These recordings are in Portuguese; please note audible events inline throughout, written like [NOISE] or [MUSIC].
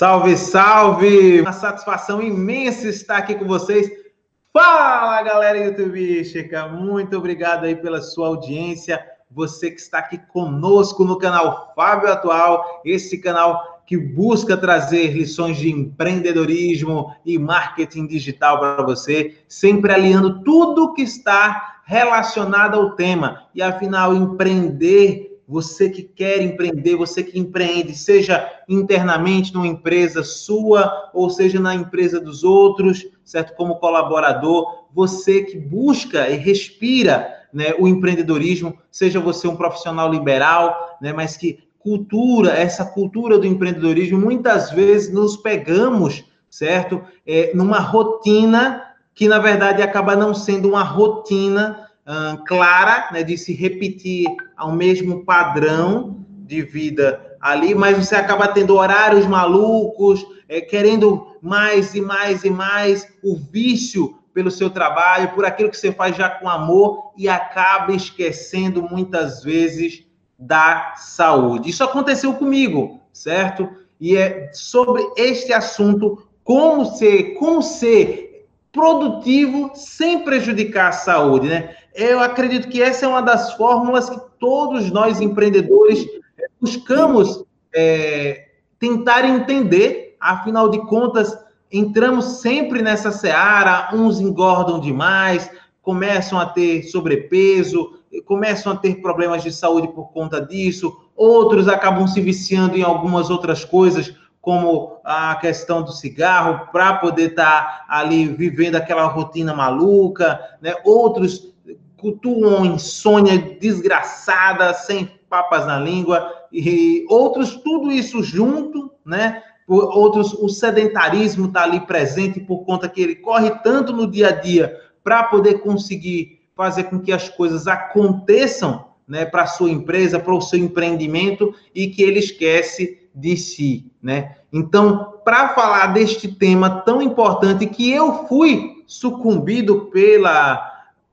Salve, salve! Uma satisfação imensa estar aqui com vocês. Fala, galera YouTubística! Muito obrigado aí pela sua audiência. Você que está aqui conosco no canal Fábio Atual, esse canal que busca trazer lições de empreendedorismo e marketing digital para você, sempre alinhando tudo que está relacionado ao tema. E afinal, empreender você que quer empreender, você que empreende, seja internamente numa empresa sua ou seja na empresa dos outros, certo? Como colaborador, você que busca e respira né, o empreendedorismo, seja você um profissional liberal, né, mas que cultura, essa cultura do empreendedorismo, muitas vezes nos pegamos, certo? É, numa rotina que, na verdade, acaba não sendo uma rotina clara, né, de se repetir ao mesmo padrão de vida ali, mas você acaba tendo horários malucos, é, querendo mais e mais e mais, o vício pelo seu trabalho, por aquilo que você faz já com amor e acaba esquecendo muitas vezes da saúde. Isso aconteceu comigo, certo? E é sobre este assunto como ser, como ser produtivo sem prejudicar a saúde, né? Eu acredito que essa é uma das fórmulas que todos nós empreendedores eh, buscamos é, tentar entender. Afinal de contas, entramos sempre nessa seara, uns engordam demais, começam a ter sobrepeso, começam a ter problemas de saúde por conta disso, outros acabam se viciando em algumas outras coisas, como a questão do cigarro, para poder estar tá ali vivendo aquela rotina maluca, né? Outros cultuam insônia desgraçada, sem papas na língua, e outros, tudo isso junto, né? Outros, o sedentarismo está ali presente por conta que ele corre tanto no dia a dia para poder conseguir fazer com que as coisas aconteçam, né, para a sua empresa, para o seu empreendimento e que ele esquece de si, né? Então, para falar deste tema tão importante que eu fui sucumbido pela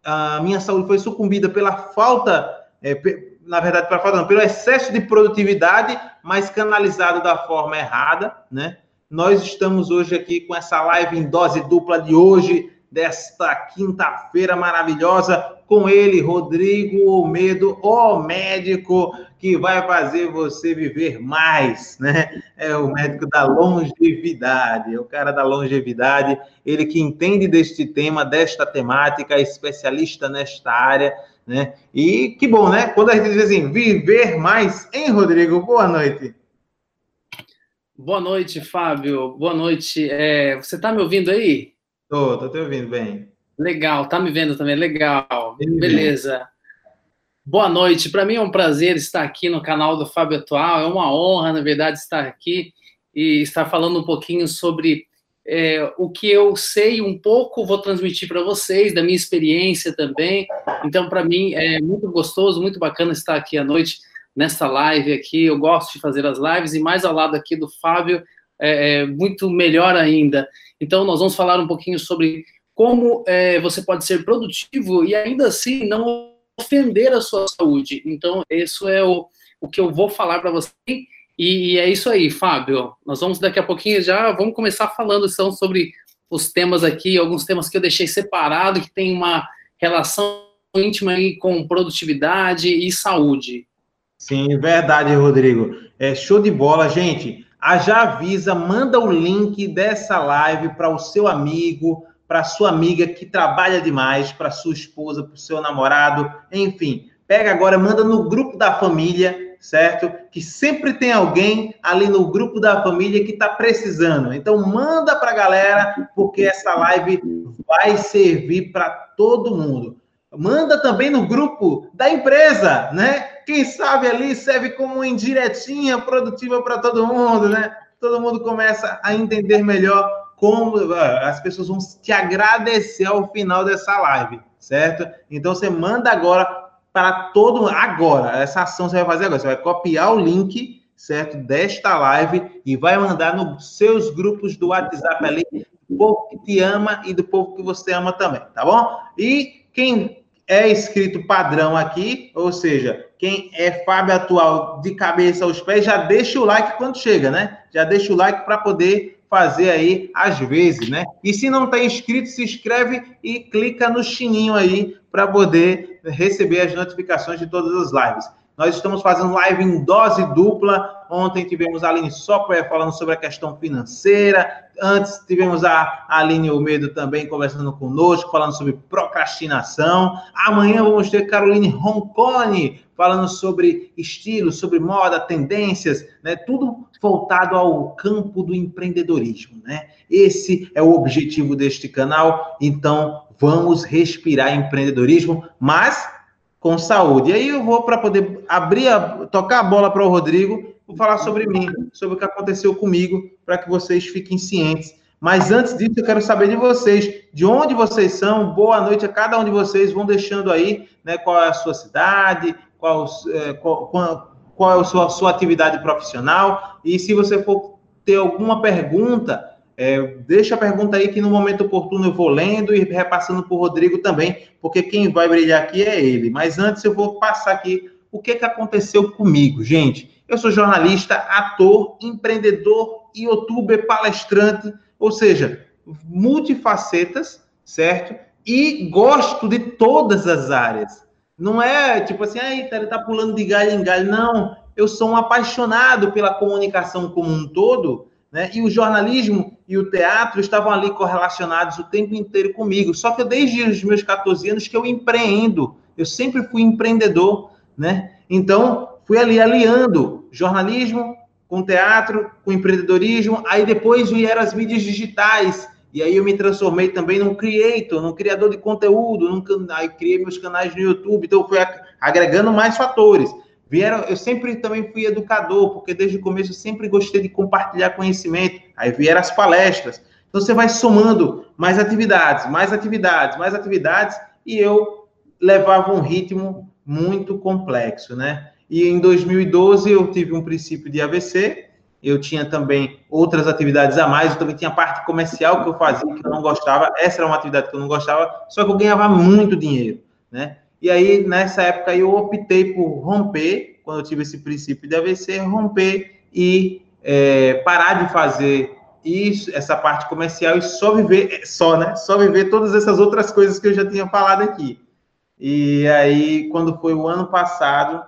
a minha saúde foi sucumbida pela falta, é, na verdade, pela falta, não, pelo excesso de produtividade, mas canalizado da forma errada, né? Nós estamos hoje aqui com essa live em dose dupla de hoje, desta quinta-feira maravilhosa, com ele, Rodrigo Almedo, o médico que vai fazer você viver mais, né? É o médico da longevidade, é o cara da longevidade, ele que entende deste tema, desta temática, é especialista nesta área, né? E que bom, né? Quando a gente diz assim, viver mais, hein, Rodrigo? Boa noite. Boa noite, Fábio. Boa noite. É, você está me ouvindo aí? Tô, tô te ouvindo bem. Legal, tá me vendo também, legal. Beleza. Boa noite. Para mim é um prazer estar aqui no canal do Fábio Atual. É uma honra, na verdade, estar aqui e estar falando um pouquinho sobre é, o que eu sei um pouco, vou transmitir para vocês, da minha experiência também. Então, para mim é muito gostoso, muito bacana estar aqui à noite nessa live aqui. Eu gosto de fazer as lives e mais ao lado aqui do Fábio, é, é muito melhor ainda. Então, nós vamos falar um pouquinho sobre como é, você pode ser produtivo e ainda assim não ofender a sua saúde. Então, isso é o, o que eu vou falar para você. E, e, é isso aí, Fábio. Nós vamos daqui a pouquinho já, vamos começar falando então, sobre os temas aqui, alguns temas que eu deixei separado, que tem uma relação íntima aí com produtividade e saúde. Sim, verdade, Rodrigo. É show de bola, gente a Já Avisa manda o link dessa live para o seu amigo, para sua amiga que trabalha demais, para sua esposa, para o seu namorado, enfim. Pega agora, manda no grupo da família, certo? Que sempre tem alguém ali no grupo da família que está precisando. Então manda para a galera, porque essa live vai servir para todo mundo. Manda também no grupo da empresa, né? Quem sabe ali serve como indiretinha produtiva para todo mundo, né? Todo mundo começa a entender melhor como ah, as pessoas vão te agradecer ao final dessa live, certo? Então você manda agora para todo agora, essa ação você vai fazer agora, você vai copiar o link, certo, desta live e vai mandar nos seus grupos do WhatsApp ali, do povo que te ama e do povo que você ama também, tá bom? E quem é escrito padrão aqui, ou seja, quem é Fábio atual de cabeça aos pés, já deixa o like quando chega, né? Já deixa o like para poder fazer aí às vezes, né? E se não está inscrito, se inscreve e clica no sininho aí para poder receber as notificações de todas as lives. Nós estamos fazendo live em dose dupla. Ontem tivemos a Aline Software falando sobre a questão financeira. Antes tivemos a Aline Almeida também conversando conosco, falando sobre procrastinação. Amanhã vamos ter Caroline Roncone falando sobre estilo, sobre moda, tendências, né? Tudo voltado ao campo do empreendedorismo, né? Esse é o objetivo deste canal. Então, vamos respirar empreendedorismo, mas com saúde. E aí eu vou para poder abrir, a, tocar a bola para o Rodrigo, vou falar sobre mim, sobre o que aconteceu comigo, para que vocês fiquem cientes. Mas antes disso, eu quero saber de vocês, de onde vocês são. Boa noite a cada um de vocês. Vão deixando aí, né, qual é a sua cidade, qual, é, qual, qual, qual é a sua, sua atividade profissional. E se você for ter alguma pergunta, é, deixa a pergunta aí que no momento oportuno eu vou lendo e repassando para o Rodrigo também, porque quem vai brilhar aqui é ele. Mas antes eu vou passar aqui o que, que aconteceu comigo, gente. Eu sou jornalista, ator, empreendedor, youtuber, palestrante, ou seja, multifacetas, certo? E gosto de todas as áreas. Não é tipo assim, aí ele tá pulando de galho em galho. Não, eu sou um apaixonado pela comunicação como um todo né? E o jornalismo e o teatro estavam ali correlacionados o tempo inteiro comigo. Só que desde os meus 14 anos que eu empreendo, eu sempre fui empreendedor, né? Então, fui ali aliando jornalismo com teatro, com empreendedorismo, aí depois vieram as mídias digitais, e aí eu me transformei também num creator, num criador de conteúdo, num, aí criei meus canais no YouTube, então fui agregando mais fatores. Vieram, eu sempre também fui educador, porque desde o começo eu sempre gostei de compartilhar conhecimento. Aí vieram as palestras. Então você vai somando mais atividades, mais atividades, mais atividades, e eu levava um ritmo muito complexo, né? E em 2012 eu tive um princípio de AVC, eu tinha também outras atividades a mais, eu também tinha parte comercial que eu fazia que eu não gostava, essa era uma atividade que eu não gostava, só que eu ganhava muito dinheiro, né? E aí, nessa época, eu optei por romper, quando eu tive esse princípio de AVC, romper e é, parar de fazer isso, essa parte comercial e só viver, só, né? Só viver todas essas outras coisas que eu já tinha falado aqui. E aí, quando foi o ano passado,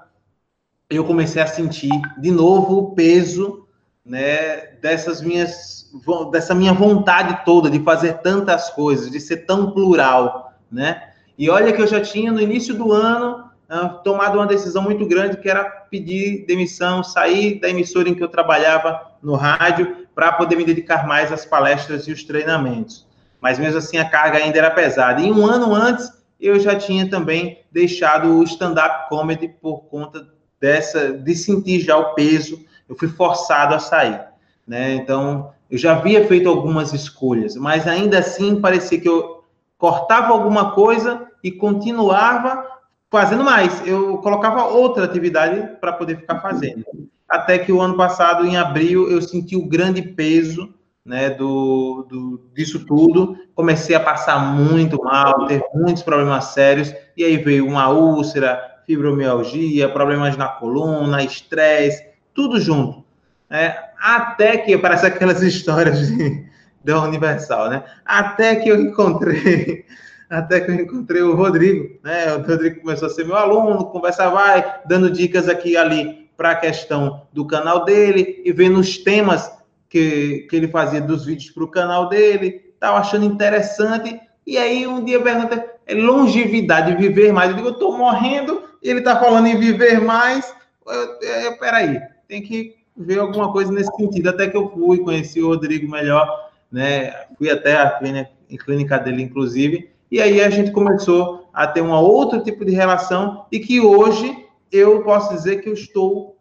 eu comecei a sentir de novo o peso, né, dessas minhas, dessa minha vontade toda de fazer tantas coisas, de ser tão plural, né? E olha que eu já tinha, no início do ano, uh, tomado uma decisão muito grande, que era pedir demissão, sair da emissora em que eu trabalhava no rádio, para poder me dedicar mais às palestras e os treinamentos. Mas mesmo assim, a carga ainda era pesada. E um ano antes, eu já tinha também deixado o stand-up comedy por conta dessa, de sentir já o peso. Eu fui forçado a sair. Né? Então, eu já havia feito algumas escolhas, mas ainda assim parecia que eu cortava alguma coisa e continuava fazendo mais. Eu colocava outra atividade para poder ficar fazendo. Até que o ano passado, em abril, eu senti o grande peso né, do, do, disso tudo. Comecei a passar muito mal, ter muitos problemas sérios, e aí veio uma úlcera, fibromialgia, problemas na coluna, estresse, tudo junto. É, até que, parece aquelas [LAUGHS] histórias de, da Universal, né? Até que eu encontrei [LAUGHS] até que eu encontrei o Rodrigo, né? O Rodrigo começou a ser meu aluno, conversa vai, dando dicas aqui e ali para a questão do canal dele e vendo os temas que, que ele fazia dos vídeos para o canal dele, estava achando interessante. E aí um dia pergunta, é longevidade, viver mais. Eu digo, eu estou morrendo, ele está falando em viver mais. Eu, eu, peraí, tem que ver alguma coisa nesse sentido. Até que eu fui, conheci o Rodrigo melhor, né? Fui até a clínica, a clínica dele, inclusive, e aí a gente começou a ter um outro tipo de relação e que hoje eu posso dizer que eu estou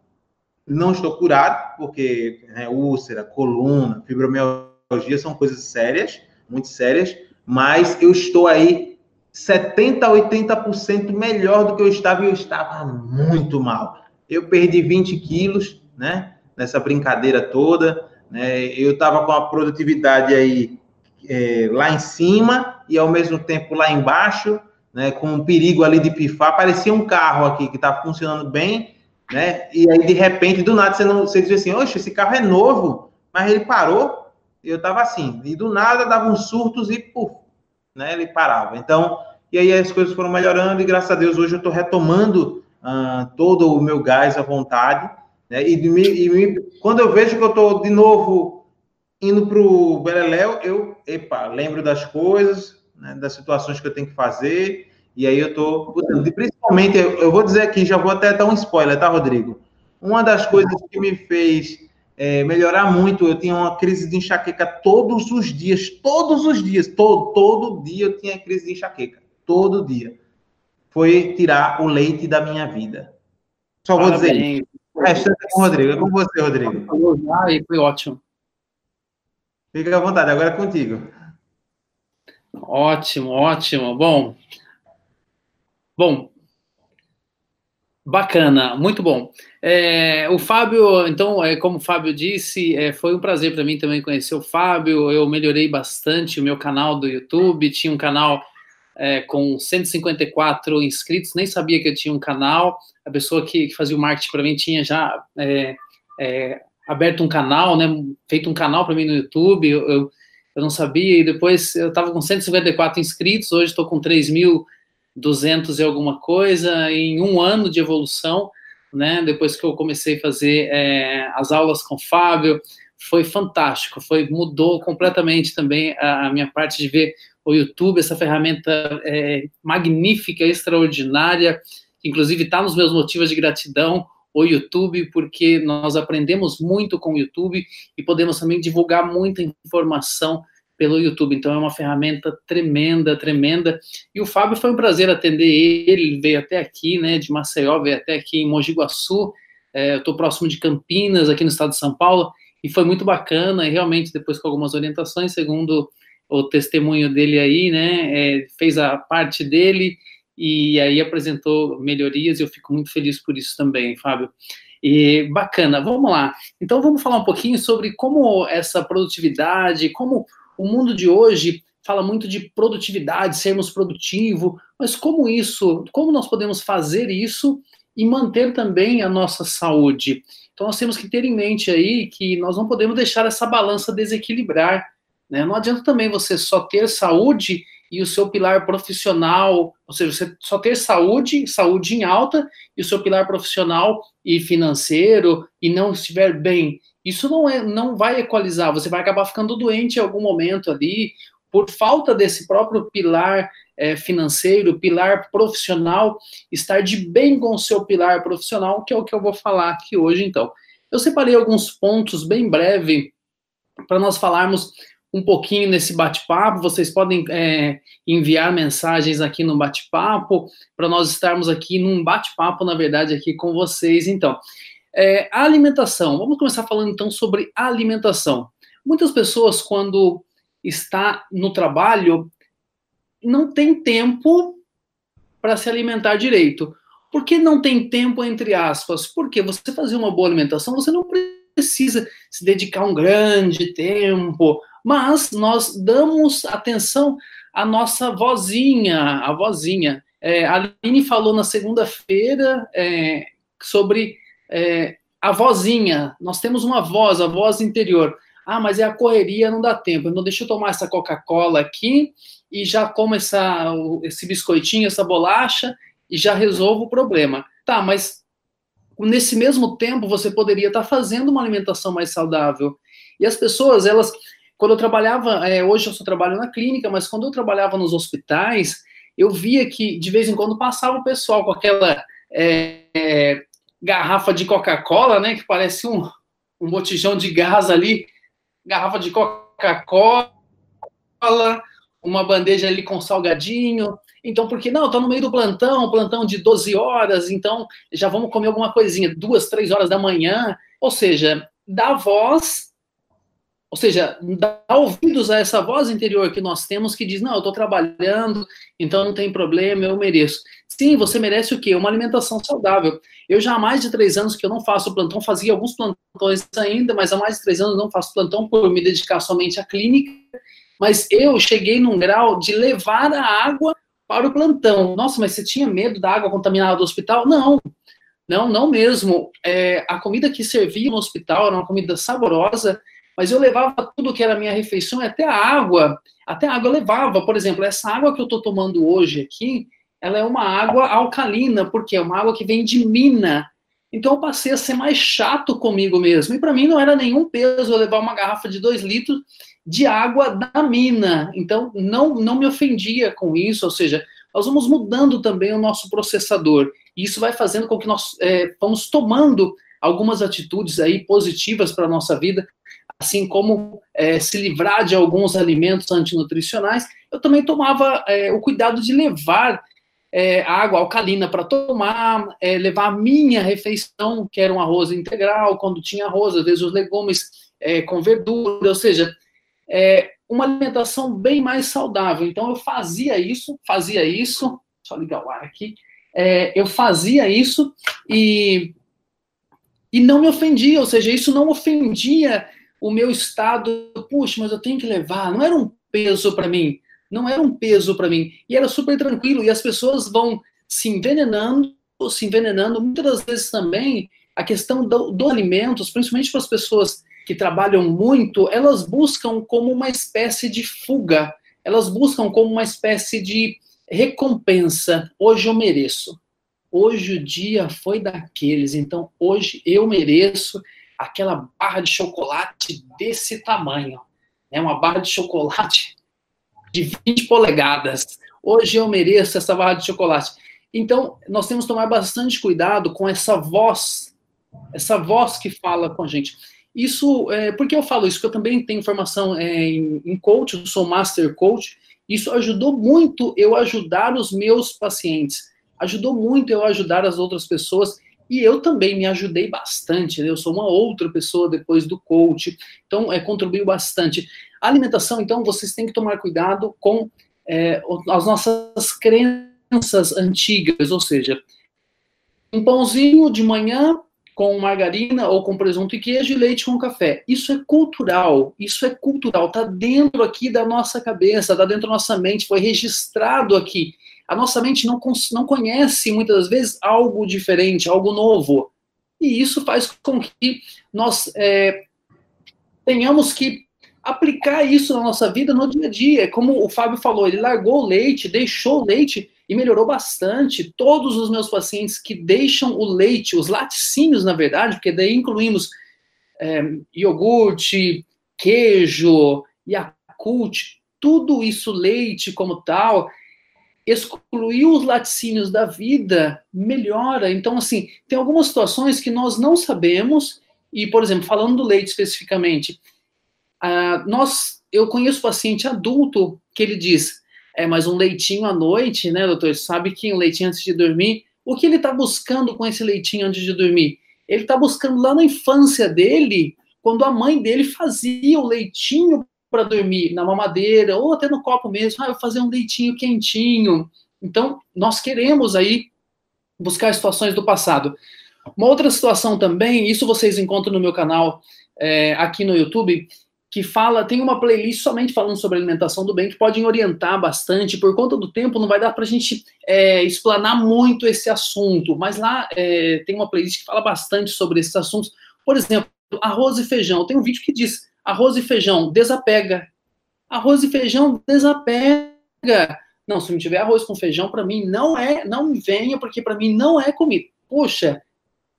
não estou curado, porque né, úlcera, coluna, fibromialgia são coisas sérias, muito sérias, mas eu estou aí 70 a 80% melhor do que eu estava e eu estava muito mal. Eu perdi 20 quilos, né, nessa brincadeira toda, né, eu estava com a produtividade aí é, lá em cima e ao mesmo tempo lá embaixo, né, com um perigo ali de pifar, parecia um carro aqui que estava funcionando bem, né? E aí, de repente, do nada, você, não, você diz assim, oxe, esse carro é novo, mas ele parou, eu estava assim, e do nada dava uns surtos e, puf, né, ele parava. Então, e aí as coisas foram melhorando e, graças a Deus, hoje eu estou retomando uh, todo o meu gás à vontade, né? E, me, e me, quando eu vejo que eu estou de novo indo para o Beleléu, eu, epa, lembro das coisas, né, das situações que eu tenho que fazer, e aí eu estou E principalmente, eu, eu, vou dizer aqui, já vou até dar um spoiler, tá, Rodrigo? Uma das coisas que me fez é, melhorar muito, eu tinha uma crise de enxaqueca todos os dias, todos os dias, todo, todo dia eu tinha crise de enxaqueca, todo dia. Foi tirar o leite da minha vida. Só vou Parabéns. dizer isso. Restante é com o Rodrigo. É com você, Rodrigo. Falou já e foi ótimo. Fica à vontade, agora é contigo. Ótimo, ótimo. Bom, bom, bacana, muito bom. É, o Fábio, então, é, como o Fábio disse, é, foi um prazer para mim também conhecer o Fábio. Eu melhorei bastante o meu canal do YouTube. Tinha um canal é, com 154 inscritos, nem sabia que eu tinha um canal. A pessoa que, que fazia o marketing para mim tinha já é, é, aberto um canal, né, feito um canal para mim no YouTube. Eu, eu eu não sabia, e depois eu estava com 154 inscritos, hoje estou com 3.200 e alguma coisa, em um ano de evolução, né, depois que eu comecei a fazer é, as aulas com o Fábio, foi fantástico, foi mudou completamente também a, a minha parte de ver o YouTube, essa ferramenta é, magnífica, extraordinária, que inclusive está nos meus motivos de gratidão, o YouTube, porque nós aprendemos muito com o YouTube e podemos também divulgar muita informação pelo YouTube. Então é uma ferramenta tremenda, tremenda. E o Fábio foi um prazer atender ele, ele veio até aqui, né, de Maceió, veio até aqui em Mogi Guaçu. É, eu estou próximo de Campinas, aqui no estado de São Paulo, e foi muito bacana. E realmente, depois com algumas orientações, segundo o testemunho dele aí, né, é, fez a parte dele e aí apresentou melhorias e eu fico muito feliz por isso também, Fábio. E bacana, vamos lá. Então vamos falar um pouquinho sobre como essa produtividade, como o mundo de hoje fala muito de produtividade, sermos produtivo, mas como isso, como nós podemos fazer isso e manter também a nossa saúde? Então nós temos que ter em mente aí que nós não podemos deixar essa balança desequilibrar. Né? Não adianta também você só ter saúde e o seu pilar profissional, ou seja, você só ter saúde, saúde em alta, e o seu pilar profissional e financeiro, e não estiver bem. Isso não, é, não vai equalizar, você vai acabar ficando doente em algum momento ali, por falta desse próprio pilar é, financeiro, pilar profissional, estar de bem com o seu pilar profissional, que é o que eu vou falar aqui hoje, então. Eu separei alguns pontos bem breve para nós falarmos um pouquinho nesse bate-papo. Vocês podem é, enviar mensagens aqui no bate-papo para nós estarmos aqui num bate-papo, na verdade, aqui com vocês. Então, é, a alimentação. Vamos começar falando então sobre alimentação. Muitas pessoas, quando está no trabalho, não tem tempo para se alimentar direito. Por que não tem tempo, entre aspas? Porque você fazer uma boa alimentação, você não precisa se dedicar um grande tempo mas nós damos atenção à nossa vozinha, a vozinha. É, a Aline falou na segunda-feira é, sobre é, a vozinha. Nós temos uma voz, a voz interior. Ah, mas é a correria, não dá tempo. Então, deixa eu tomar essa Coca-Cola aqui e já como essa, esse biscoitinho, essa bolacha e já resolvo o problema. Tá, mas nesse mesmo tempo você poderia estar fazendo uma alimentação mais saudável. E as pessoas, elas quando eu trabalhava, é, hoje eu só trabalho na clínica, mas quando eu trabalhava nos hospitais, eu via que de vez em quando passava o pessoal com aquela é, é, garrafa de Coca-Cola, né, que parece um, um botijão de gás ali, garrafa de Coca-Cola, uma bandeja ali com salgadinho. Então, porque não, tá no meio do plantão, plantão de 12 horas, então já vamos comer alguma coisinha, duas, três horas da manhã. Ou seja, dá voz ou seja, dá ouvidos a essa voz interior que nós temos que diz: não, eu estou trabalhando, então não tem problema, eu mereço. Sim, você merece o quê? Uma alimentação saudável. Eu já há mais de três anos que eu não faço plantão, fazia alguns plantões ainda, mas há mais de três anos não faço plantão por me dedicar somente à clínica. Mas eu cheguei num grau de levar a água para o plantão. Nossa, mas você tinha medo da água contaminada do hospital? Não, não, não mesmo. É, a comida que servia no hospital era uma comida saborosa, mas eu levava tudo que era minha refeição, até a água, até a água eu levava. Por exemplo, essa água que eu estou tomando hoje aqui, ela é uma água alcalina, porque é uma água que vem de mina. Então eu passei a ser mais chato comigo mesmo. E para mim não era nenhum peso levar uma garrafa de dois litros de água da mina. Então não, não me ofendia com isso, ou seja, nós vamos mudando também o nosso processador. E isso vai fazendo com que nós é, vamos tomando algumas atitudes aí positivas para a nossa vida, assim como é, se livrar de alguns alimentos antinutricionais. Eu também tomava é, o cuidado de levar é, água alcalina para tomar, é, levar a minha refeição, que era um arroz integral, quando tinha arroz, às vezes os legumes é, com verdura, ou seja, é, uma alimentação bem mais saudável. Então eu fazia isso, fazia isso, só ligar o ar aqui, é, eu fazia isso e, e não me ofendia, ou seja, isso não ofendia o meu estado, puxa, mas eu tenho que levar, não era um peso para mim, não era um peso para mim, e era super tranquilo, e as pessoas vão se envenenando, se envenenando, muitas das vezes também a questão do, do alimentos, principalmente para as pessoas que trabalham muito, elas buscam como uma espécie de fuga, elas buscam como uma espécie de recompensa. Hoje eu mereço. Hoje o dia foi daqueles, então hoje eu mereço aquela barra de chocolate desse tamanho. É uma barra de chocolate de 20 polegadas. Hoje eu mereço essa barra de chocolate. Então, nós temos que tomar bastante cuidado com essa voz, essa voz que fala com a gente. Isso, é, por que eu falo isso? Porque eu também tenho formação é, em, em coach, eu sou master coach, isso ajudou muito eu ajudar os meus pacientes, ajudou muito eu ajudar as outras pessoas e eu também me ajudei bastante. Né? Eu sou uma outra pessoa depois do coach, então é, contribuiu bastante. A alimentação, então, vocês têm que tomar cuidado com é, as nossas crenças antigas, ou seja, um pãozinho de manhã com margarina ou com presunto e queijo e leite com café. Isso é cultural, isso é cultural, está dentro aqui da nossa cabeça, está dentro da nossa mente, foi registrado aqui. A nossa mente não, não conhece muitas das vezes algo diferente, algo novo. E isso faz com que nós é, tenhamos que aplicar isso na nossa vida no dia a dia. Como o Fábio falou, ele largou o leite, deixou o leite e melhorou bastante. Todos os meus pacientes que deixam o leite, os laticínios, na verdade, porque daí incluímos é, iogurte, queijo, Yakult, tudo isso, leite como tal, excluir os laticínios da vida melhora. Então, assim, tem algumas situações que nós não sabemos, e, por exemplo, falando do leite especificamente, uh, nós, eu conheço paciente adulto que ele diz, é, mas um leitinho à noite, né, doutor? Sabe que um leitinho antes de dormir, o que ele está buscando com esse leitinho antes de dormir? Ele está buscando lá na infância dele, quando a mãe dele fazia o leitinho para dormir na mamadeira, ou até no copo mesmo, ah, eu vou fazer um leitinho quentinho. Então, nós queremos aí buscar situações do passado. Uma outra situação também, isso vocês encontram no meu canal é, aqui no YouTube, que fala, tem uma playlist somente falando sobre alimentação do bem, que podem orientar bastante. Por conta do tempo, não vai dar para a gente é, explanar muito esse assunto, mas lá é, tem uma playlist que fala bastante sobre esses assuntos. Por exemplo, arroz e feijão. Tem um vídeo que diz: arroz e feijão, desapega. Arroz e feijão, desapega. Não, se não tiver arroz com feijão, para mim não é, não venha, porque para mim não é comida. Poxa,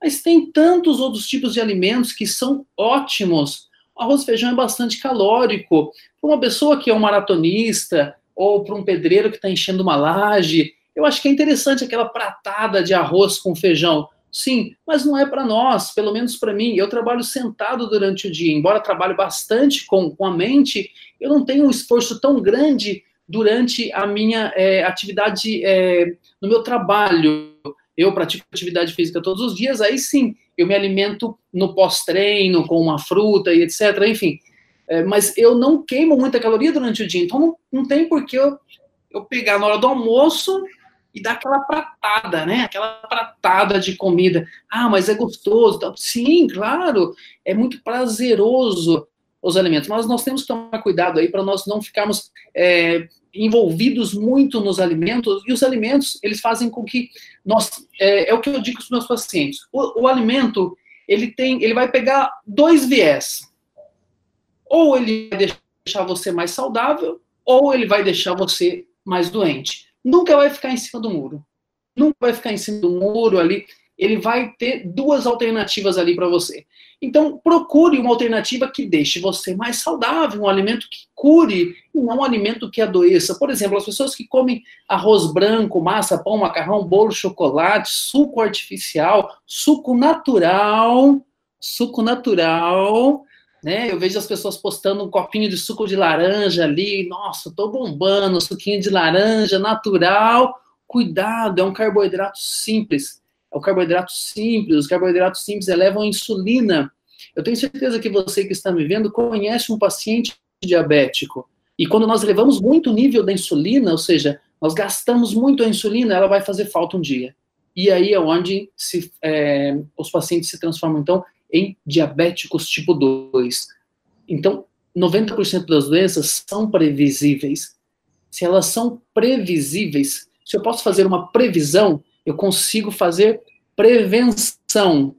mas tem tantos outros tipos de alimentos que são ótimos arroz e feijão é bastante calórico. Para uma pessoa que é um maratonista ou para um pedreiro que está enchendo uma laje, eu acho que é interessante aquela pratada de arroz com feijão. Sim, mas não é para nós, pelo menos para mim. Eu trabalho sentado durante o dia, embora trabalhe bastante com, com a mente, eu não tenho um esforço tão grande durante a minha é, atividade é, no meu trabalho. Eu pratico atividade física todos os dias, aí sim, eu me alimento no pós-treino, com uma fruta e etc. Enfim, é, mas eu não queimo muita caloria durante o dia, então não, não tem por que eu, eu pegar na hora do almoço e dar aquela pratada, né? Aquela pratada de comida. Ah, mas é gostoso. Sim, claro, é muito prazeroso os alimentos, mas nós temos que tomar cuidado aí para nós não ficarmos é, envolvidos muito nos alimentos, e os alimentos, eles fazem com que nós, é, é o que eu digo para os meus pacientes, o, o, alimento, ele tem, ele vai pegar dois viés, ou ele vai deixar você mais saudável, ou ele vai deixar você mais doente. Nunca vai ficar em cima do muro. Nunca vai ficar em cima do muro ali, ele vai ter duas alternativas ali para você. Então, procure uma alternativa que deixe você mais saudável, um alimento que cure, e não um alimento que adoeça. Por exemplo, as pessoas que comem arroz branco, massa, pão, macarrão, bolo, chocolate, suco artificial, suco natural, suco natural, né? Eu vejo as pessoas postando um copinho de suco de laranja ali, nossa, tô bombando, suquinho de laranja natural. Cuidado, é um carboidrato simples o carboidrato simples. Os carboidratos simples elevam a insulina. Eu tenho certeza que você que está me vendo conhece um paciente diabético. E quando nós elevamos muito o nível da insulina, ou seja, nós gastamos muito a insulina, ela vai fazer falta um dia. E aí é onde se, é, os pacientes se transformam, então, em diabéticos tipo 2. Então, 90% das doenças são previsíveis. Se elas são previsíveis, se eu posso fazer uma previsão, eu consigo fazer prevenção.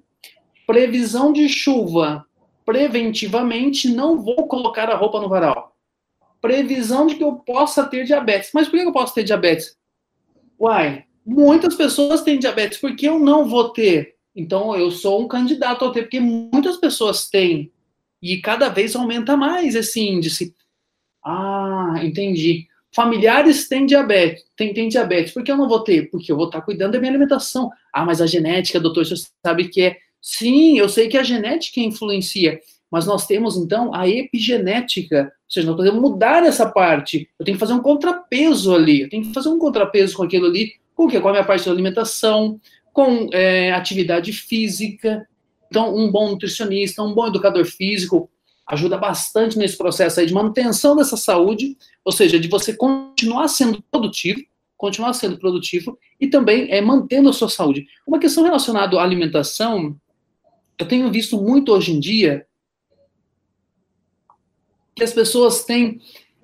Previsão de chuva. Preventivamente, não vou colocar a roupa no varal. Previsão de que eu possa ter diabetes. Mas por que eu posso ter diabetes? Uai, muitas pessoas têm diabetes, por que eu não vou ter? Então, eu sou um candidato a ter, porque muitas pessoas têm. E cada vez aumenta mais esse índice. Ah, entendi. Familiares têm diabetes, têm, têm diabetes. Por que eu não vou ter? Porque eu vou estar cuidando da minha alimentação. Ah, mas a genética, doutor, você sabe que é. Sim, eu sei que a genética influencia, mas nós temos então a epigenética, ou seja, nós podemos mudar essa parte. Eu tenho que fazer um contrapeso ali, eu tenho que fazer um contrapeso com aquilo ali, com o quê? Com a minha parte da alimentação, com é, atividade física. Então, um bom nutricionista, um bom educador físico, ajuda bastante nesse processo aí de manutenção dessa saúde, ou seja, de você continuar sendo produtivo, continuar sendo produtivo e também é mantendo a sua saúde. Uma questão relacionada à alimentação, eu tenho visto muito hoje em dia que as pessoas têm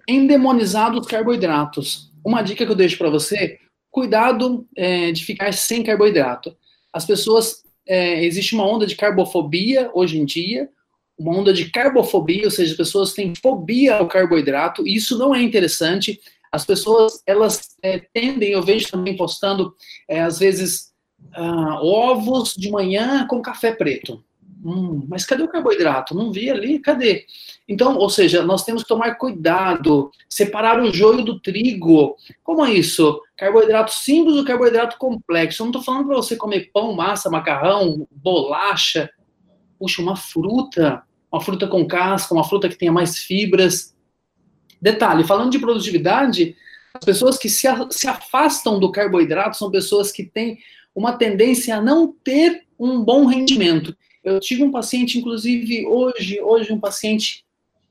endemonizado os carboidratos. Uma dica que eu deixo para você: cuidado é, de ficar sem carboidrato. As pessoas é, existe uma onda de carbofobia hoje em dia, uma onda de carbofobia, ou seja, as pessoas têm fobia ao carboidrato, e isso não é interessante. As pessoas, elas é, tendem, eu vejo também postando, é, às vezes, uh, ovos de manhã com café preto. Hum, mas cadê o carboidrato? Não vi ali, cadê? Então, ou seja, nós temos que tomar cuidado, separar o joio do trigo. Como é isso? Carboidrato simples ou carboidrato complexo? Eu não estou falando para você comer pão, massa, macarrão, bolacha. Puxa, uma fruta uma fruta com casca, uma fruta que tenha mais fibras. Detalhe, falando de produtividade, as pessoas que se, se afastam do carboidrato são pessoas que têm uma tendência a não ter um bom rendimento. Eu tive um paciente, inclusive, hoje, hoje um paciente,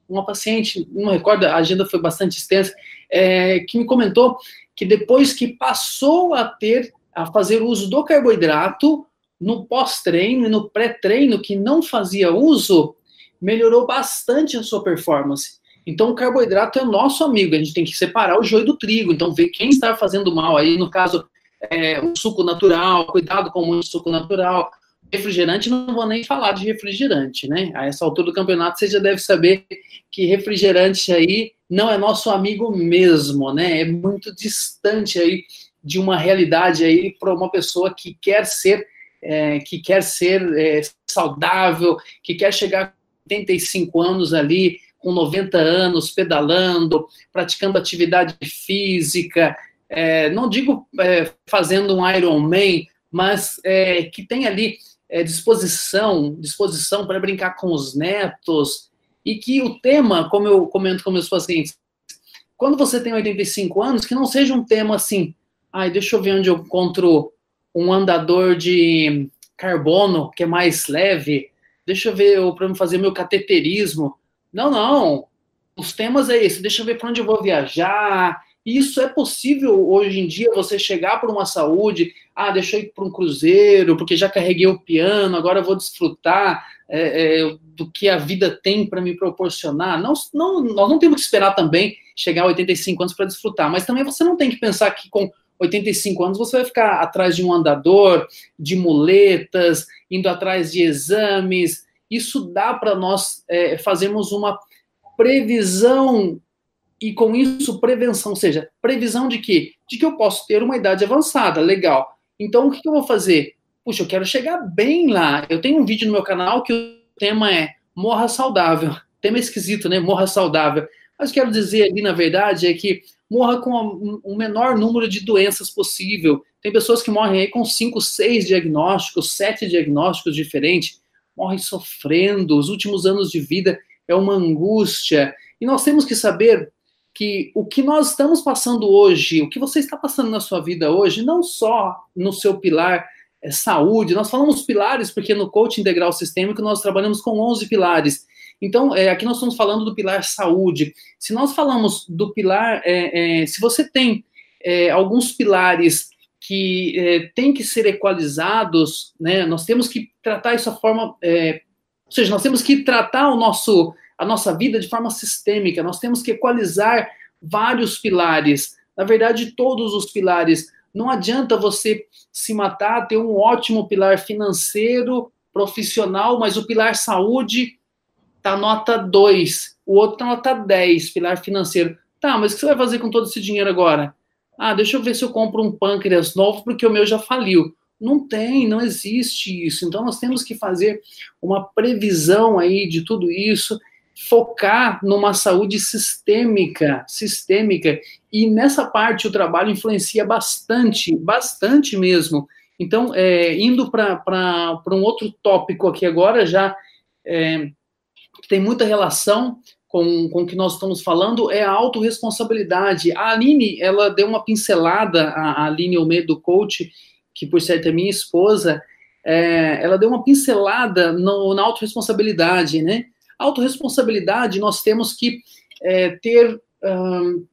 uma paciente, não recordo, a agenda foi bastante extensa, é, que me comentou que depois que passou a ter, a fazer uso do carboidrato, no pós-treino e no pré-treino, que não fazia uso, melhorou bastante a sua performance. Então, o carboidrato é o nosso amigo, a gente tem que separar o joio do trigo. Então, ver quem está fazendo mal aí, no caso, é, um suco natural, cuidado com muito suco natural. Refrigerante, não vou nem falar de refrigerante, né? A essa altura do campeonato, você já deve saber que refrigerante aí não é nosso amigo mesmo, né? É muito distante aí de uma realidade aí para uma pessoa que quer ser, é, que quer ser é, saudável, que quer chegar 85 anos ali, com 90 anos, pedalando, praticando atividade física, é, não digo é, fazendo um Ironman, mas é, que tem ali é, disposição, disposição para brincar com os netos, e que o tema, como eu comento com meus pacientes, quando você tem 85 anos, que não seja um tema assim, ai, deixa eu ver onde eu encontro um andador de carbono que é mais leve, deixa eu ver para fazer meu cateterismo. Não, não. Os temas é esse, deixa eu ver para onde eu vou viajar. Isso é possível hoje em dia você chegar para uma saúde, ah, deixa eu ir para um cruzeiro, porque já carreguei o piano, agora eu vou desfrutar é, é, do que a vida tem para me proporcionar. Não, não, nós não temos que esperar também chegar a 85 anos para desfrutar, mas também você não tem que pensar que com 85 anos você vai ficar atrás de um andador, de muletas, indo atrás de exames. Isso dá para nós é, fazermos uma previsão e com isso prevenção, ou seja, previsão de que de que eu posso ter uma idade avançada, legal. Então o que, eu vou fazer? Puxa, eu quero chegar bem lá. Eu tenho um vídeo no meu canal que o tema é morra saudável. Tema esquisito, né? Morra saudável. Mas quero dizer ali, na verdade, é que morra com o menor número de doenças possível. Tem pessoas que morrem aí com cinco, seis diagnósticos, sete diagnósticos diferentes, morrem sofrendo. Os últimos anos de vida é uma angústia. E nós temos que saber que o que nós estamos passando hoje, o que você está passando na sua vida hoje, não só no seu pilar é, saúde, nós falamos pilares porque no coaching integral sistêmico nós trabalhamos com 11 pilares. Então, é, aqui nós estamos falando do pilar saúde. Se nós falamos do pilar, é, é, se você tem é, alguns pilares que é, têm que ser equalizados, né, nós temos que tratar isso a forma, é, ou seja, nós temos que tratar o nosso, a nossa vida de forma sistêmica, nós temos que equalizar vários pilares, na verdade, todos os pilares. Não adianta você se matar, ter um ótimo pilar financeiro, profissional, mas o pilar saúde tá nota 2, o outro tá nota 10, pilar financeiro. Tá, mas o que você vai fazer com todo esse dinheiro agora? Ah, deixa eu ver se eu compro um pâncreas novo, porque o meu já faliu. Não tem, não existe isso. Então nós temos que fazer uma previsão aí de tudo isso, focar numa saúde sistêmica, sistêmica. E nessa parte o trabalho influencia bastante, bastante mesmo. Então, é, indo para um outro tópico aqui agora, já é, que tem muita relação com, com o que nós estamos falando, é a autorresponsabilidade. A Aline, ela deu uma pincelada, a, a Aline Almeida, do coach, que por certo é minha esposa, é, ela deu uma pincelada no, na autorresponsabilidade, né? Autorresponsabilidade, nós temos que é, ter um,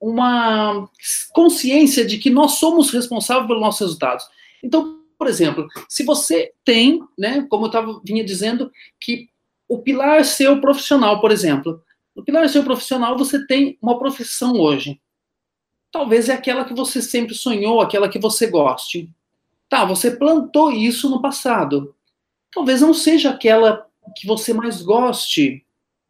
uma consciência de que nós somos responsáveis pelos nossos resultados. Então, por exemplo, se você tem, né, como eu tava, vinha dizendo, que o pilar seu profissional, por exemplo. No pilar seu profissional, você tem uma profissão hoje. Talvez é aquela que você sempre sonhou, aquela que você goste. Tá, você plantou isso no passado. Talvez não seja aquela que você mais goste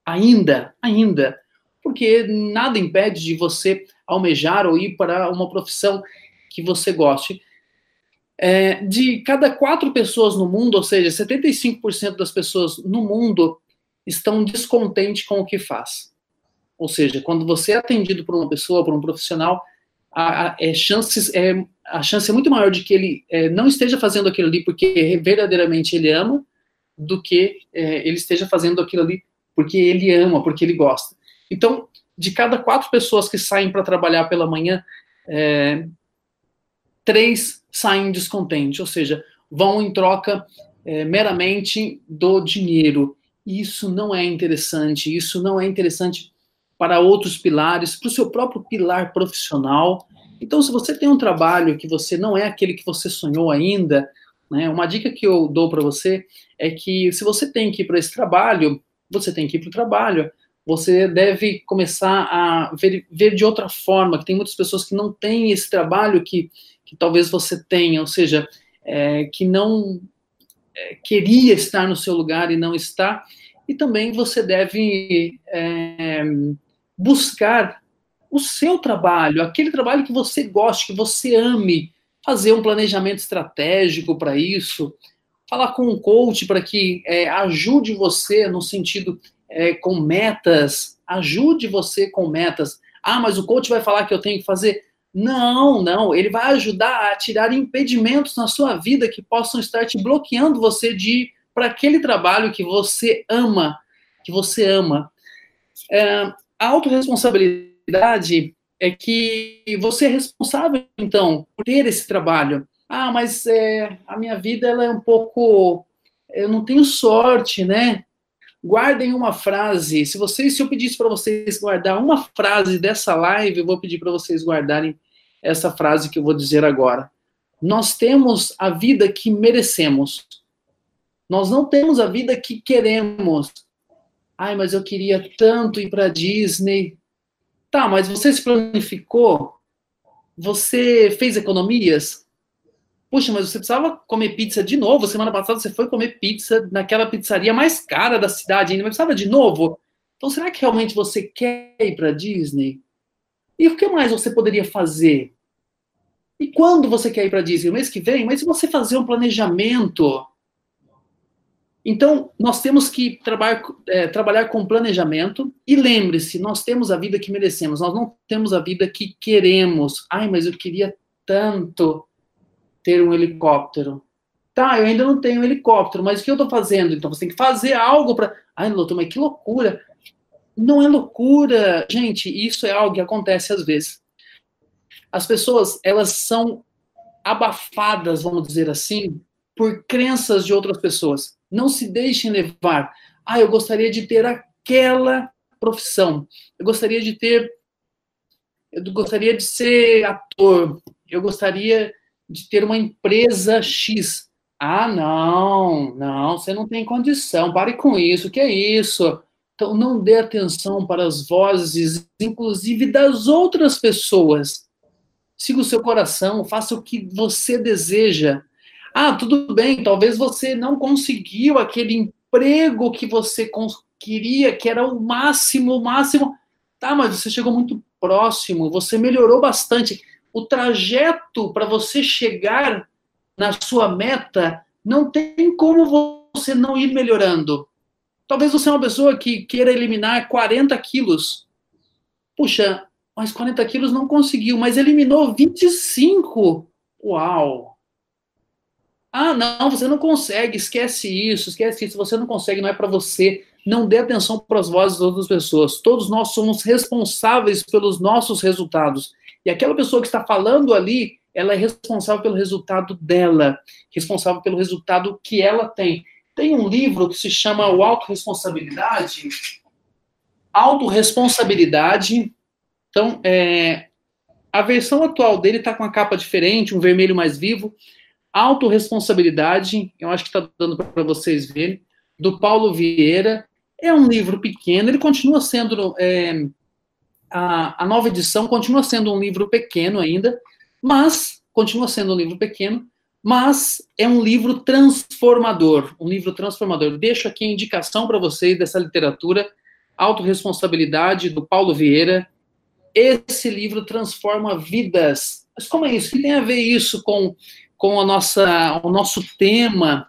ainda, ainda. Porque nada impede de você almejar ou ir para uma profissão que você goste. É, de cada quatro pessoas no mundo, ou seja, 75% das pessoas no mundo estão descontentes com o que faz. Ou seja, quando você é atendido por uma pessoa, por um profissional, a, a, é, chances, é, a chance é muito maior de que ele é, não esteja fazendo aquilo ali porque verdadeiramente ele ama, do que é, ele esteja fazendo aquilo ali porque ele ama, porque ele gosta. Então, de cada quatro pessoas que saem para trabalhar pela manhã, é, três saem descontentes, ou seja, vão em troca é, meramente do dinheiro. Isso não é interessante, isso não é interessante para outros pilares, para o seu próprio pilar profissional. Então, se você tem um trabalho que você não é aquele que você sonhou ainda, né, uma dica que eu dou para você é que se você tem que ir para esse trabalho, você tem que ir para o trabalho. Você deve começar a ver, ver de outra forma, que tem muitas pessoas que não têm esse trabalho que que talvez você tenha, ou seja, é, que não é, queria estar no seu lugar e não está, e também você deve é, buscar o seu trabalho, aquele trabalho que você goste, que você ame, fazer um planejamento estratégico para isso, falar com um coach para que é, ajude você no sentido é, com metas, ajude você com metas. Ah, mas o coach vai falar que eu tenho que fazer não, não. Ele vai ajudar a tirar impedimentos na sua vida que possam estar te bloqueando você de ir para aquele trabalho que você ama, que você ama. É, a autorresponsabilidade é que você é responsável, então, por ter esse trabalho. Ah, mas é, a minha vida ela é um pouco. Eu não tenho sorte, né? Guardem uma frase. Se vocês, se eu pedisse para vocês guardar uma frase dessa live, eu vou pedir para vocês guardarem essa frase que eu vou dizer agora. Nós temos a vida que merecemos. Nós não temos a vida que queremos. Ai, mas eu queria tanto ir para Disney. Tá, mas você se planificou? Você fez economias? Puxa, mas você precisava comer pizza de novo. Semana passada você foi comer pizza naquela pizzaria mais cara da cidade ainda, mas precisava de novo? Então, será que realmente você quer ir para Disney? E o que mais você poderia fazer? E quando você quer ir para Disney? O mês que vem? Mas se você fazer um planejamento? Então, nós temos que trabalhar, é, trabalhar com planejamento. E lembre-se, nós temos a vida que merecemos, nós não temos a vida que queremos. Ai, mas eu queria tanto ter um helicóptero. Tá, eu ainda não tenho um helicóptero, mas o que eu estou fazendo? Então você tem que fazer algo para. Ai, doutor, mas que loucura! Não é loucura, gente, isso é algo que acontece às vezes. As pessoas, elas são abafadas, vamos dizer assim, por crenças de outras pessoas. Não se deixem levar. Ah, eu gostaria de ter aquela profissão. Eu gostaria de ter. Eu gostaria de ser ator. Eu gostaria de ter uma empresa X. Ah, não, não, você não tem condição. Pare com isso. O que é isso? Então, não dê atenção para as vozes, inclusive das outras pessoas. Siga o seu coração, faça o que você deseja. Ah, tudo bem, talvez você não conseguiu aquele emprego que você queria, que era o máximo, o máximo. Tá, mas você chegou muito próximo, você melhorou bastante. O trajeto para você chegar na sua meta não tem como você não ir melhorando. Talvez você é uma pessoa que queira eliminar 40 quilos. Puxa, mas 40 quilos não conseguiu, mas eliminou 25. Uau! Ah, não, você não consegue, esquece isso, esquece isso, você não consegue, não é para você. Não dê atenção para as vozes das outras pessoas. Todos nós somos responsáveis pelos nossos resultados. E aquela pessoa que está falando ali, ela é responsável pelo resultado dela, responsável pelo resultado que ela tem. Tem um livro que se chama O Autoresponsabilidade. Autoresponsabilidade. Então, é, a versão atual dele está com a capa diferente, um vermelho mais vivo. Autoresponsabilidade, eu acho que está dando para vocês verem, do Paulo Vieira. É um livro pequeno, ele continua sendo. É, a, a nova edição continua sendo um livro pequeno ainda, mas continua sendo um livro pequeno, mas é um livro transformador, um livro transformador. Deixo aqui a indicação para vocês dessa literatura, Autoresponsabilidade, do Paulo Vieira. Esse livro transforma vidas. Mas como é isso? O que tem a ver isso com, com a nossa, o nosso tema?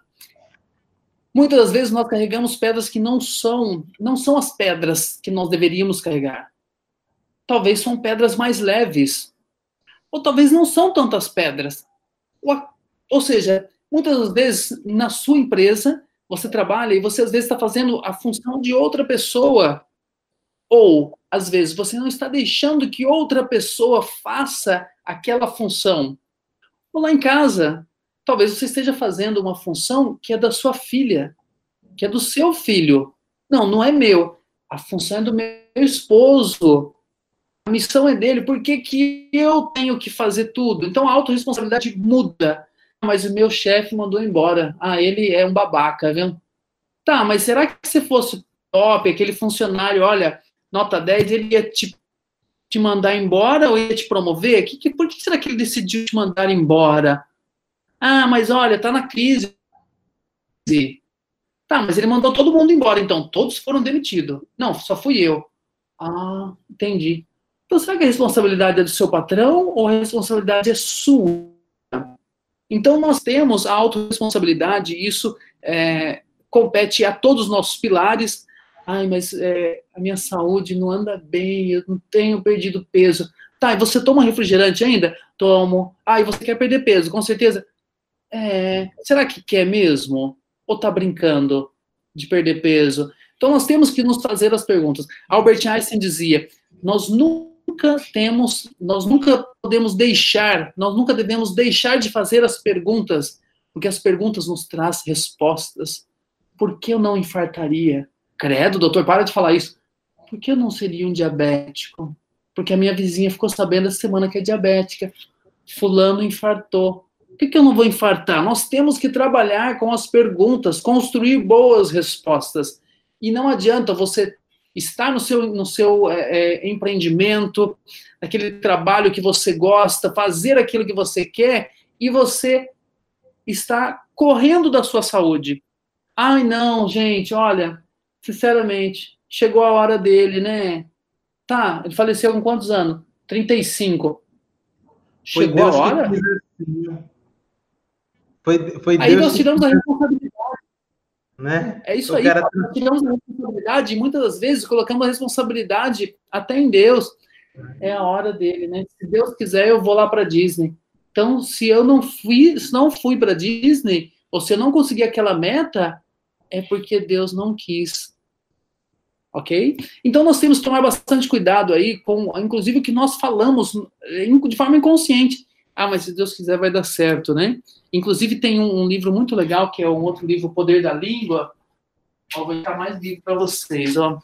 Muitas das vezes nós carregamos pedras que não são, não são as pedras que nós deveríamos carregar. Talvez são pedras mais leves. Ou talvez não são tantas pedras. Ou seja, muitas das vezes na sua empresa você trabalha e você às vezes está fazendo a função de outra pessoa. Ou, às vezes, você não está deixando que outra pessoa faça aquela função. Ou lá em casa, talvez você esteja fazendo uma função que é da sua filha, que é do seu filho. Não, não é meu. A função é do meu esposo. A missão é dele. Por que, que eu tenho que fazer tudo? Então a autorresponsabilidade muda mas o meu chefe mandou embora. Ah, ele é um babaca, viu? Tá, mas será que se fosse top, aquele funcionário, olha, nota 10, ele ia te, te mandar embora ou ia te promover? Que, que, por que será que ele decidiu te mandar embora? Ah, mas olha, tá na crise. Tá, mas ele mandou todo mundo embora, então todos foram demitidos. Não, só fui eu. Ah, entendi. Então será que a responsabilidade é do seu patrão ou a responsabilidade é sua? Então, nós temos a autorresponsabilidade, isso é, compete a todos os nossos pilares. Ai, mas é, a minha saúde não anda bem, eu não tenho perdido peso. Tá, e você toma refrigerante ainda? Tomo. Ah, você quer perder peso, com certeza. É, será que quer mesmo? Ou tá brincando de perder peso? Então, nós temos que nos fazer as perguntas. Albert Einstein dizia: nós nunca temos, nós nunca podemos deixar, nós nunca devemos deixar de fazer as perguntas, porque as perguntas nos trazem respostas. Por que eu não infartaria? Credo, doutor, para de falar isso. Por que eu não seria um diabético? Porque a minha vizinha ficou sabendo essa semana que é diabética. Fulano infartou. Por que, que eu não vou infartar? Nós temos que trabalhar com as perguntas, construir boas respostas. E não adianta você estar no seu, no seu é, é, empreendimento, aquele trabalho que você gosta, fazer aquilo que você quer, e você está correndo da sua saúde. Ai, não, gente, olha, sinceramente, chegou a hora dele, né? Tá, ele faleceu com quantos anos? 35. Chegou a hora? Foi, foi Aí Deus nós tiramos que... a responsabilidade. Né? É isso o aí, cara... nós tiramos a responsabilidade e muitas das vezes colocamos a responsabilidade até em Deus. É a hora dele, né? Se Deus quiser, eu vou lá para Disney. Então, se eu não fui, se não fui para Disney, ou se eu não consegui aquela meta, é porque Deus não quis. Ok? Então nós temos que tomar bastante cuidado aí com, inclusive, o que nós falamos de forma inconsciente. Ah, mas se Deus quiser vai dar certo, né? Inclusive tem um, um livro muito legal que é um outro livro, Poder da Língua. Vou dar mais livro para vocês, ó.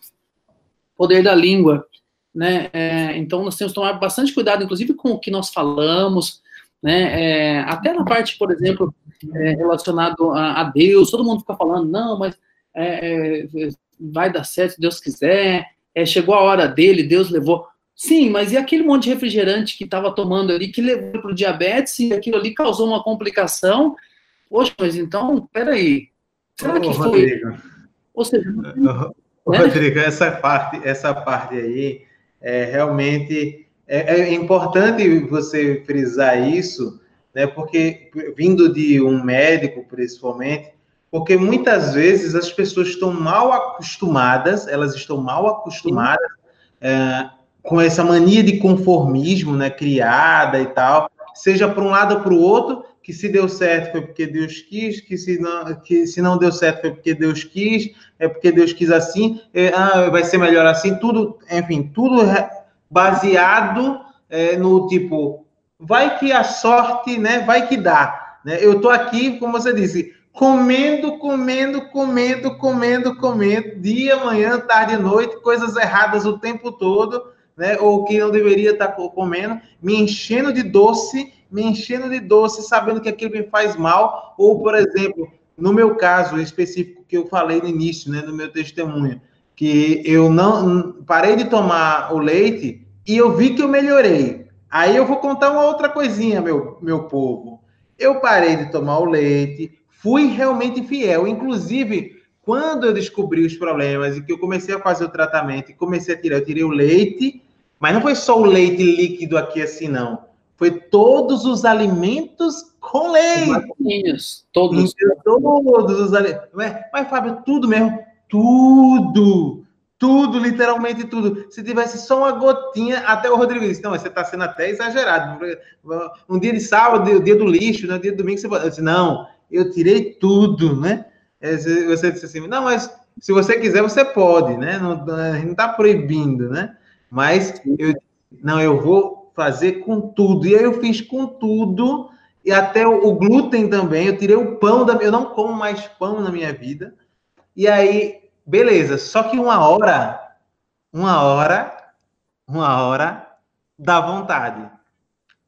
Poder da Língua, né? É, então nós temos que tomar bastante cuidado, inclusive com o que nós falamos, né? É, até na parte, por exemplo, é, relacionado a, a, Deus, todo mundo fica falando, não, mas é, é, vai dar certo se Deus quiser, é, chegou a hora dele, Deus levou. Sim, mas e aquele monte de refrigerante que estava tomando ali, que levou para o diabetes, e aquilo ali causou uma complicação? Poxa, mas então, peraí, será que foi? Rodrigo. Ou seja, Ô, né? Rodrigo, essa parte, essa parte aí é realmente é, é importante você frisar isso, né? Porque vindo de um médico, principalmente, porque muitas vezes as pessoas estão mal acostumadas, elas estão mal acostumadas é, com essa mania de conformismo, né? Criada e tal, seja para um lado ou para o outro, que se deu certo foi porque Deus quis, que se não, que se não deu certo foi porque Deus quis, é porque Deus quis assim, é, ah, vai ser melhor assim, tudo, enfim, tudo baseado é, no tipo, vai que a sorte, né, vai que dá. Né? Eu tô aqui, como você disse, comendo, comendo, comendo, comendo, comendo, dia, manhã, tarde, noite, coisas erradas o tempo todo, né? Ou que não deveria estar tá comendo, me enchendo de doce, me enchendo de doce, sabendo que aquilo me faz mal. Ou, por exemplo, no meu caso específico que eu falei no início, né, no meu testemunho, que eu não parei de tomar o leite e eu vi que eu melhorei. Aí eu vou contar uma outra coisinha, meu, meu povo. Eu parei de tomar o leite, fui realmente fiel. Inclusive, quando eu descobri os problemas e que eu comecei a fazer o tratamento e comecei a tirar, eu tirei o leite, mas não foi só o leite líquido aqui assim, não. Foi todos os alimentos com leite. Todos. Todos os alimentos. Mas, Fábio, tudo mesmo. Tudo. Tudo, literalmente tudo. Se tivesse só uma gotinha, até o Rodrigo disse: Não, você está sendo até exagerado. Um dia de sábado, o dia do lixo, no né, dia de domingo, você. Eu disse, Não, eu tirei tudo, né? Você disse assim: Não, mas se você quiser, você pode, né? Não, não está proibindo, né? Mas eu, não, eu vou fazer com tudo. E aí eu fiz com tudo, e até o, o glúten também. Eu tirei o pão da. Eu não como mais pão na minha vida. E aí Beleza, só que uma hora, uma hora, uma hora dá vontade.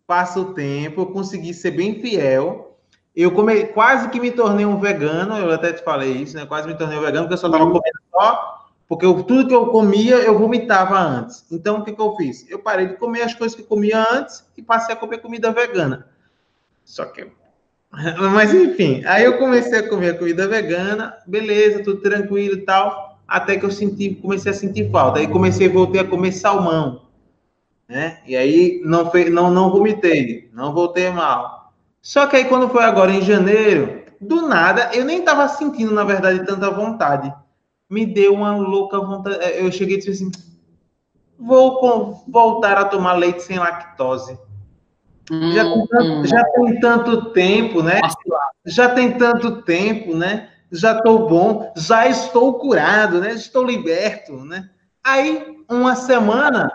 Passa o tempo, eu consegui ser bem fiel. Eu come... quase que me tornei um vegano, eu até te falei isso, né? Quase me tornei um vegano, porque eu só estava comendo só, porque eu, tudo que eu comia, eu vomitava antes. Então, o que, que eu fiz? Eu parei de comer as coisas que eu comia antes e passei a comer comida vegana. Só que [LAUGHS] mas enfim, aí eu comecei a comer comida vegana, beleza, tudo tranquilo e tal, até que eu senti, comecei a sentir falta. Aí comecei, voltei a comer salmão, né? E aí não não não vomitei, não voltei mal. Só que aí quando foi agora em janeiro, do nada, eu nem tava sentindo na verdade tanta vontade. Me deu uma louca vontade. Eu cheguei e disse assim: vou com, voltar a tomar leite sem lactose. Hum, já, tem tanto, hum. já tem tanto tempo, né? Já tem tanto tempo, né? Já estou bom, já estou curado, né? Estou liberto, né? Aí, uma semana,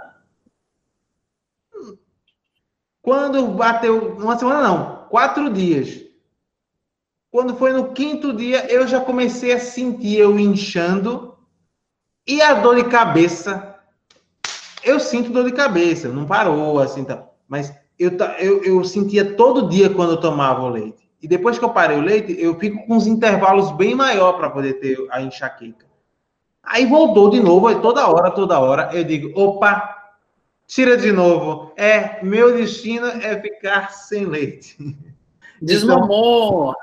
quando bateu, uma semana não, quatro dias. Quando foi no quinto dia, eu já comecei a sentir eu inchando e a dor de cabeça. Eu sinto dor de cabeça, não parou assim, tá? mas eu, eu, eu sentia todo dia quando eu tomava o leite. E depois que eu parei o leite, eu fico com uns intervalos bem maior para poder ter a enxaqueca. Aí voltou de novo, aí toda hora, toda hora, eu digo, opa, tira de novo. É, meu destino é ficar sem leite. [LAUGHS] Desmamou! Então,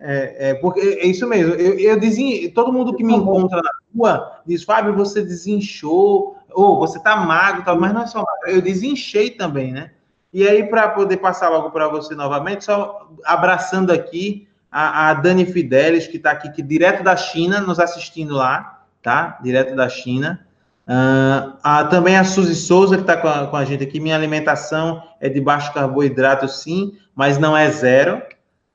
é, é, porque é isso mesmo. Eu, eu dizia, todo mundo que me encontra na rua diz, Fábio, você desinchou, ou você tá magro, tal, mas não é só magro. Eu desinchei também, né? E aí, para poder passar logo para você novamente, só abraçando aqui a, a Dani Fidelis, que está aqui que, direto da China, nos assistindo lá, tá? Direto da China. Uh, a, também a Suzy Souza, que está com, com, a gente aqui. Minha alimentação é de baixo carboidrato, sim, mas não é zero.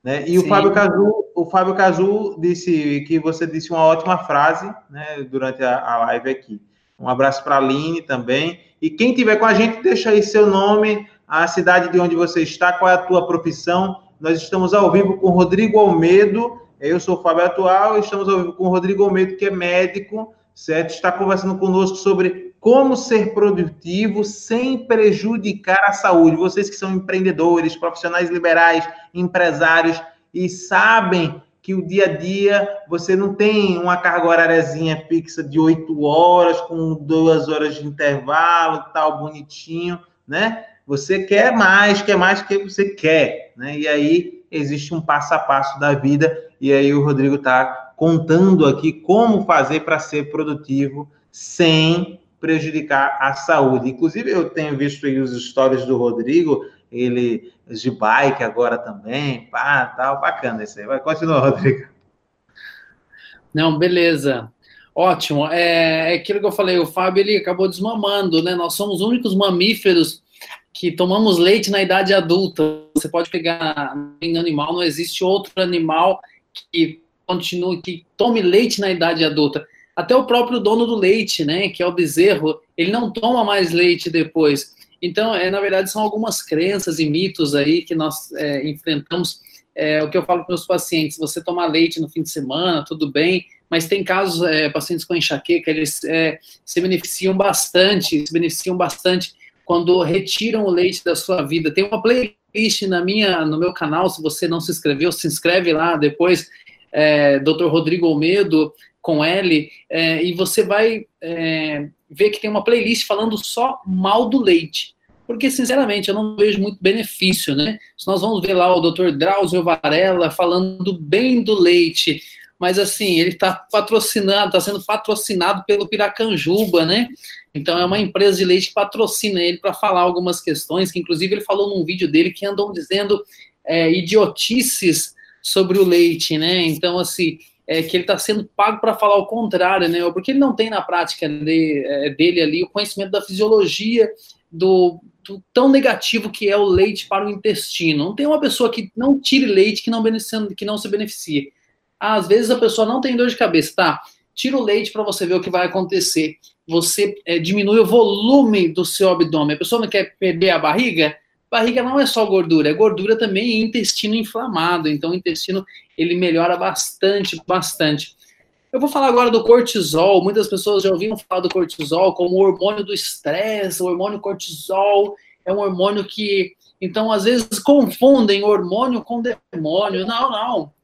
Né? E sim. o Fábio Cazu, o Fábio Cazu disse que você disse uma ótima frase né, durante a, a live aqui. Um abraço para a Aline também. E quem tiver com a gente, deixa aí seu nome, a cidade de onde você está, qual é a tua profissão. Nós estamos ao vivo com Rodrigo Almedo, eu sou o Fábio Atual, estamos ao vivo com o Rodrigo Almedo, que é médico, certo? Está conversando conosco sobre como ser produtivo sem prejudicar a saúde. Vocês que são empreendedores, profissionais liberais, empresários e sabem que o dia a dia você não tem uma carga horáriazinha fixa de oito horas, com duas horas de intervalo, tal, bonitinho, né? Você quer mais, quer mais que você quer, né? E aí existe um passo a passo da vida, e aí o Rodrigo está contando aqui como fazer para ser produtivo sem prejudicar a saúde. Inclusive, eu tenho visto aí os stories do Rodrigo, ele de bike agora também, pá, tal, bacana isso aí. Vai, continua, Rodrigo. Não, beleza. Ótimo. É, é aquilo que eu falei, o Fábio ele acabou desmamando, né? Nós somos os únicos mamíferos que tomamos leite na idade adulta. Você pode pegar em animal, não existe outro animal que continue, que tome leite na idade adulta. Até o próprio dono do leite, né, que é o bezerro, ele não toma mais leite depois. Então, é, na verdade, são algumas crenças e mitos aí que nós é, enfrentamos. É, o que eu falo para os pacientes: você tomar leite no fim de semana, tudo bem, mas tem casos, é, pacientes com enxaqueca, eles é, se beneficiam bastante, se beneficiam bastante quando retiram o leite da sua vida. Tem uma playlist na minha, no meu canal, se você não se inscreveu, se inscreve lá depois, é, Dr. Rodrigo Almedo, com L, é, e você vai é, ver que tem uma playlist falando só mal do leite. Porque, sinceramente, eu não vejo muito benefício, né? Se nós vamos ver lá o Dr. Drauzio Varela falando bem do leite, mas assim, ele está patrocinado, está sendo patrocinado pelo Piracanjuba, né? Então é uma empresa de leite que patrocina ele para falar algumas questões, que inclusive ele falou num vídeo dele que andam dizendo é, idiotices sobre o leite, né? Então, assim, é que ele está sendo pago para falar o contrário, né? Porque ele não tem na prática de, é, dele ali o conhecimento da fisiologia do, do, tão negativo que é o leite para o intestino. Não tem uma pessoa que não tire leite que não, que não se beneficie. Às vezes a pessoa não tem dor de cabeça, tá? Tira o leite para você ver o que vai acontecer. Você é, diminui o volume do seu abdômen. A pessoa não quer perder a barriga? Barriga não é só gordura, é gordura também e intestino inflamado. Então, o intestino ele melhora bastante, bastante. Eu vou falar agora do cortisol. Muitas pessoas já ouviram falar do cortisol como o hormônio do estresse. O hormônio cortisol é um hormônio que, então, às vezes confundem hormônio com demônio. Não, não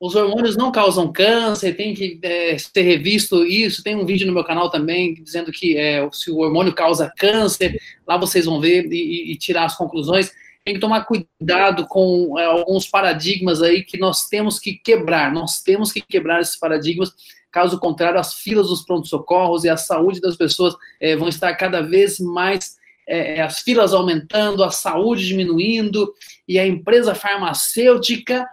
os hormônios não causam câncer, tem que é, ser revisto isso. Tem um vídeo no meu canal também dizendo que é, se o hormônio causa câncer, lá vocês vão ver e, e tirar as conclusões. Tem que tomar cuidado com é, alguns paradigmas aí que nós temos que quebrar. Nós temos que quebrar esses paradigmas. Caso contrário, as filas dos pronto-socorros e a saúde das pessoas é, vão estar cada vez mais é, as filas aumentando, a saúde diminuindo e a empresa farmacêutica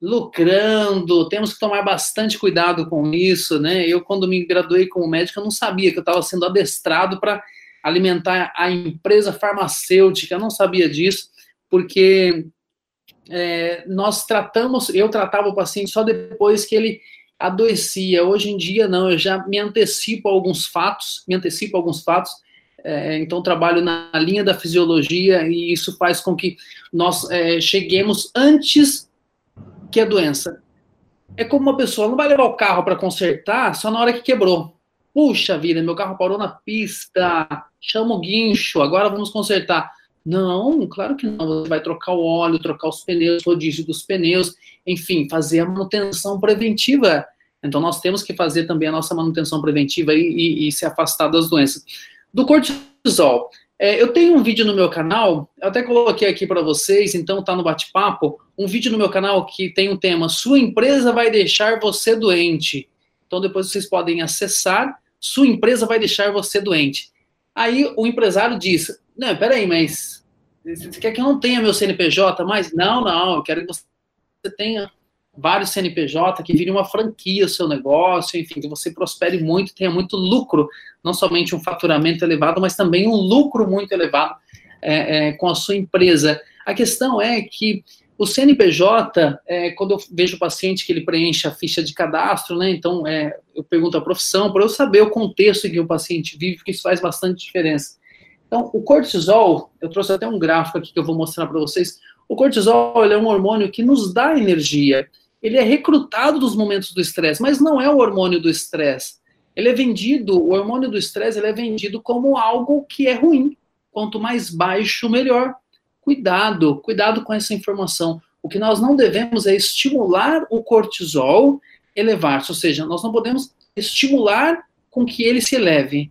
lucrando, temos que tomar bastante cuidado com isso, né? Eu, quando me graduei como médico, eu não sabia que eu estava sendo adestrado para alimentar a empresa farmacêutica, eu não sabia disso, porque é, nós tratamos, eu tratava o paciente só depois que ele adoecia. Hoje em dia, não, eu já me antecipo a alguns fatos, me antecipo a alguns fatos, é, então trabalho na linha da fisiologia e isso faz com que nós é, cheguemos antes que é doença. É como uma pessoa não vai levar o carro para consertar só na hora que quebrou. Puxa vida, meu carro parou na pista, chama o guincho, agora vamos consertar. Não, claro que não. Você vai trocar o óleo, trocar os pneus, rodízio dos pneus, enfim, fazer a manutenção preventiva. Então, nós temos que fazer também a nossa manutenção preventiva e, e, e se afastar das doenças. Do cortisol. É, eu tenho um vídeo no meu canal, eu até coloquei aqui para vocês, então tá no bate-papo, um vídeo no meu canal que tem um tema Sua empresa vai deixar você doente. Então, depois vocês podem acessar, Sua empresa vai deixar você doente. Aí o empresário diz: Não, peraí, mas você quer que eu não tenha meu CNPJ mais? Não, não, eu quero que você tenha vários CNPJ, que vire uma franquia o seu negócio, enfim, que você prospere muito, tenha muito lucro, não somente um faturamento elevado, mas também um lucro muito elevado é, é, com a sua empresa. A questão é que o CNPJ, é, quando eu vejo o paciente que ele preenche a ficha de cadastro, né, então é, eu pergunto a profissão, para eu saber o contexto em que o paciente vive, porque isso faz bastante diferença. Então, o cortisol, eu trouxe até um gráfico aqui que eu vou mostrar para vocês. O cortisol é um hormônio que nos dá energia. Ele é recrutado nos momentos do estresse, mas não é o hormônio do estresse. Ele é vendido, o hormônio do estresse, ele é vendido como algo que é ruim. Quanto mais baixo, melhor. Cuidado, cuidado com essa informação. O que nós não devemos é estimular o cortisol elevar-se, ou seja, nós não podemos estimular com que ele se eleve.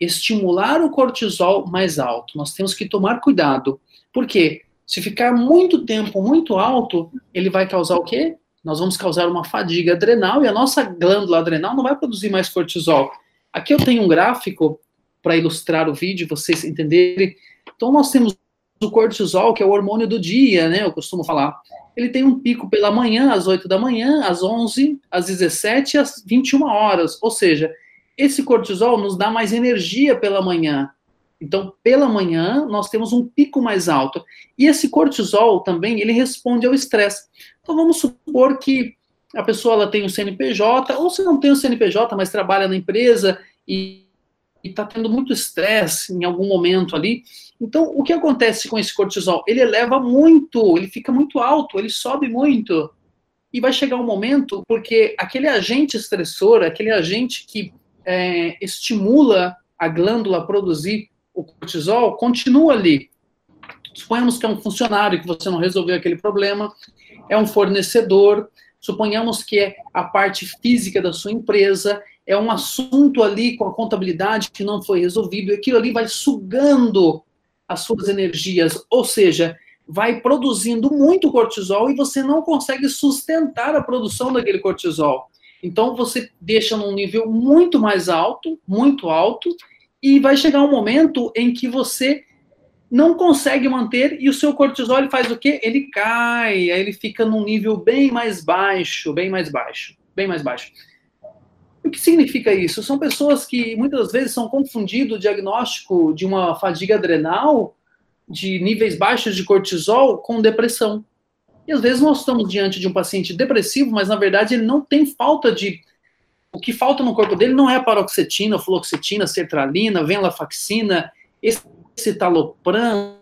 Estimular o cortisol mais alto. Nós temos que tomar cuidado. Por quê? Se ficar muito tempo muito alto, ele vai causar o quê? Nós vamos causar uma fadiga adrenal e a nossa glândula adrenal não vai produzir mais cortisol. Aqui eu tenho um gráfico para ilustrar o vídeo, vocês entenderem. Então, nós temos o cortisol, que é o hormônio do dia, né? Eu costumo falar. Ele tem um pico pela manhã, às 8 da manhã, às 11, às 17 e às 21 horas. Ou seja, esse cortisol nos dá mais energia pela manhã. Então, pela manhã, nós temos um pico mais alto. E esse cortisol também, ele responde ao estresse. Então, vamos supor que a pessoa ela tem o um CNPJ, ou se não tem o um CNPJ, mas trabalha na empresa e está tendo muito estresse em algum momento ali. Então, o que acontece com esse cortisol? Ele eleva muito, ele fica muito alto, ele sobe muito. E vai chegar um momento, porque aquele agente estressor, aquele agente que é, estimula a glândula a produzir o cortisol, continua ali. Suponhamos que é um funcionário que você não resolveu aquele problema, é um fornecedor, suponhamos que é a parte física da sua empresa, é um assunto ali com a contabilidade que não foi resolvido, e aquilo ali vai sugando as suas energias, ou seja, vai produzindo muito cortisol e você não consegue sustentar a produção daquele cortisol. Então você deixa num nível muito mais alto, muito alto, e vai chegar um momento em que você não consegue manter e o seu cortisol ele faz o quê? Ele cai, aí ele fica num nível bem mais baixo, bem mais baixo, bem mais baixo. O que significa isso? São pessoas que muitas vezes são confundido o diagnóstico de uma fadiga adrenal, de níveis baixos de cortisol, com depressão. E às vezes nós estamos diante de um paciente depressivo, mas na verdade ele não tem falta de. O que falta no corpo dele não é a paroxetina, fluoxetina, sertralina, venlafaxina, escitalopram,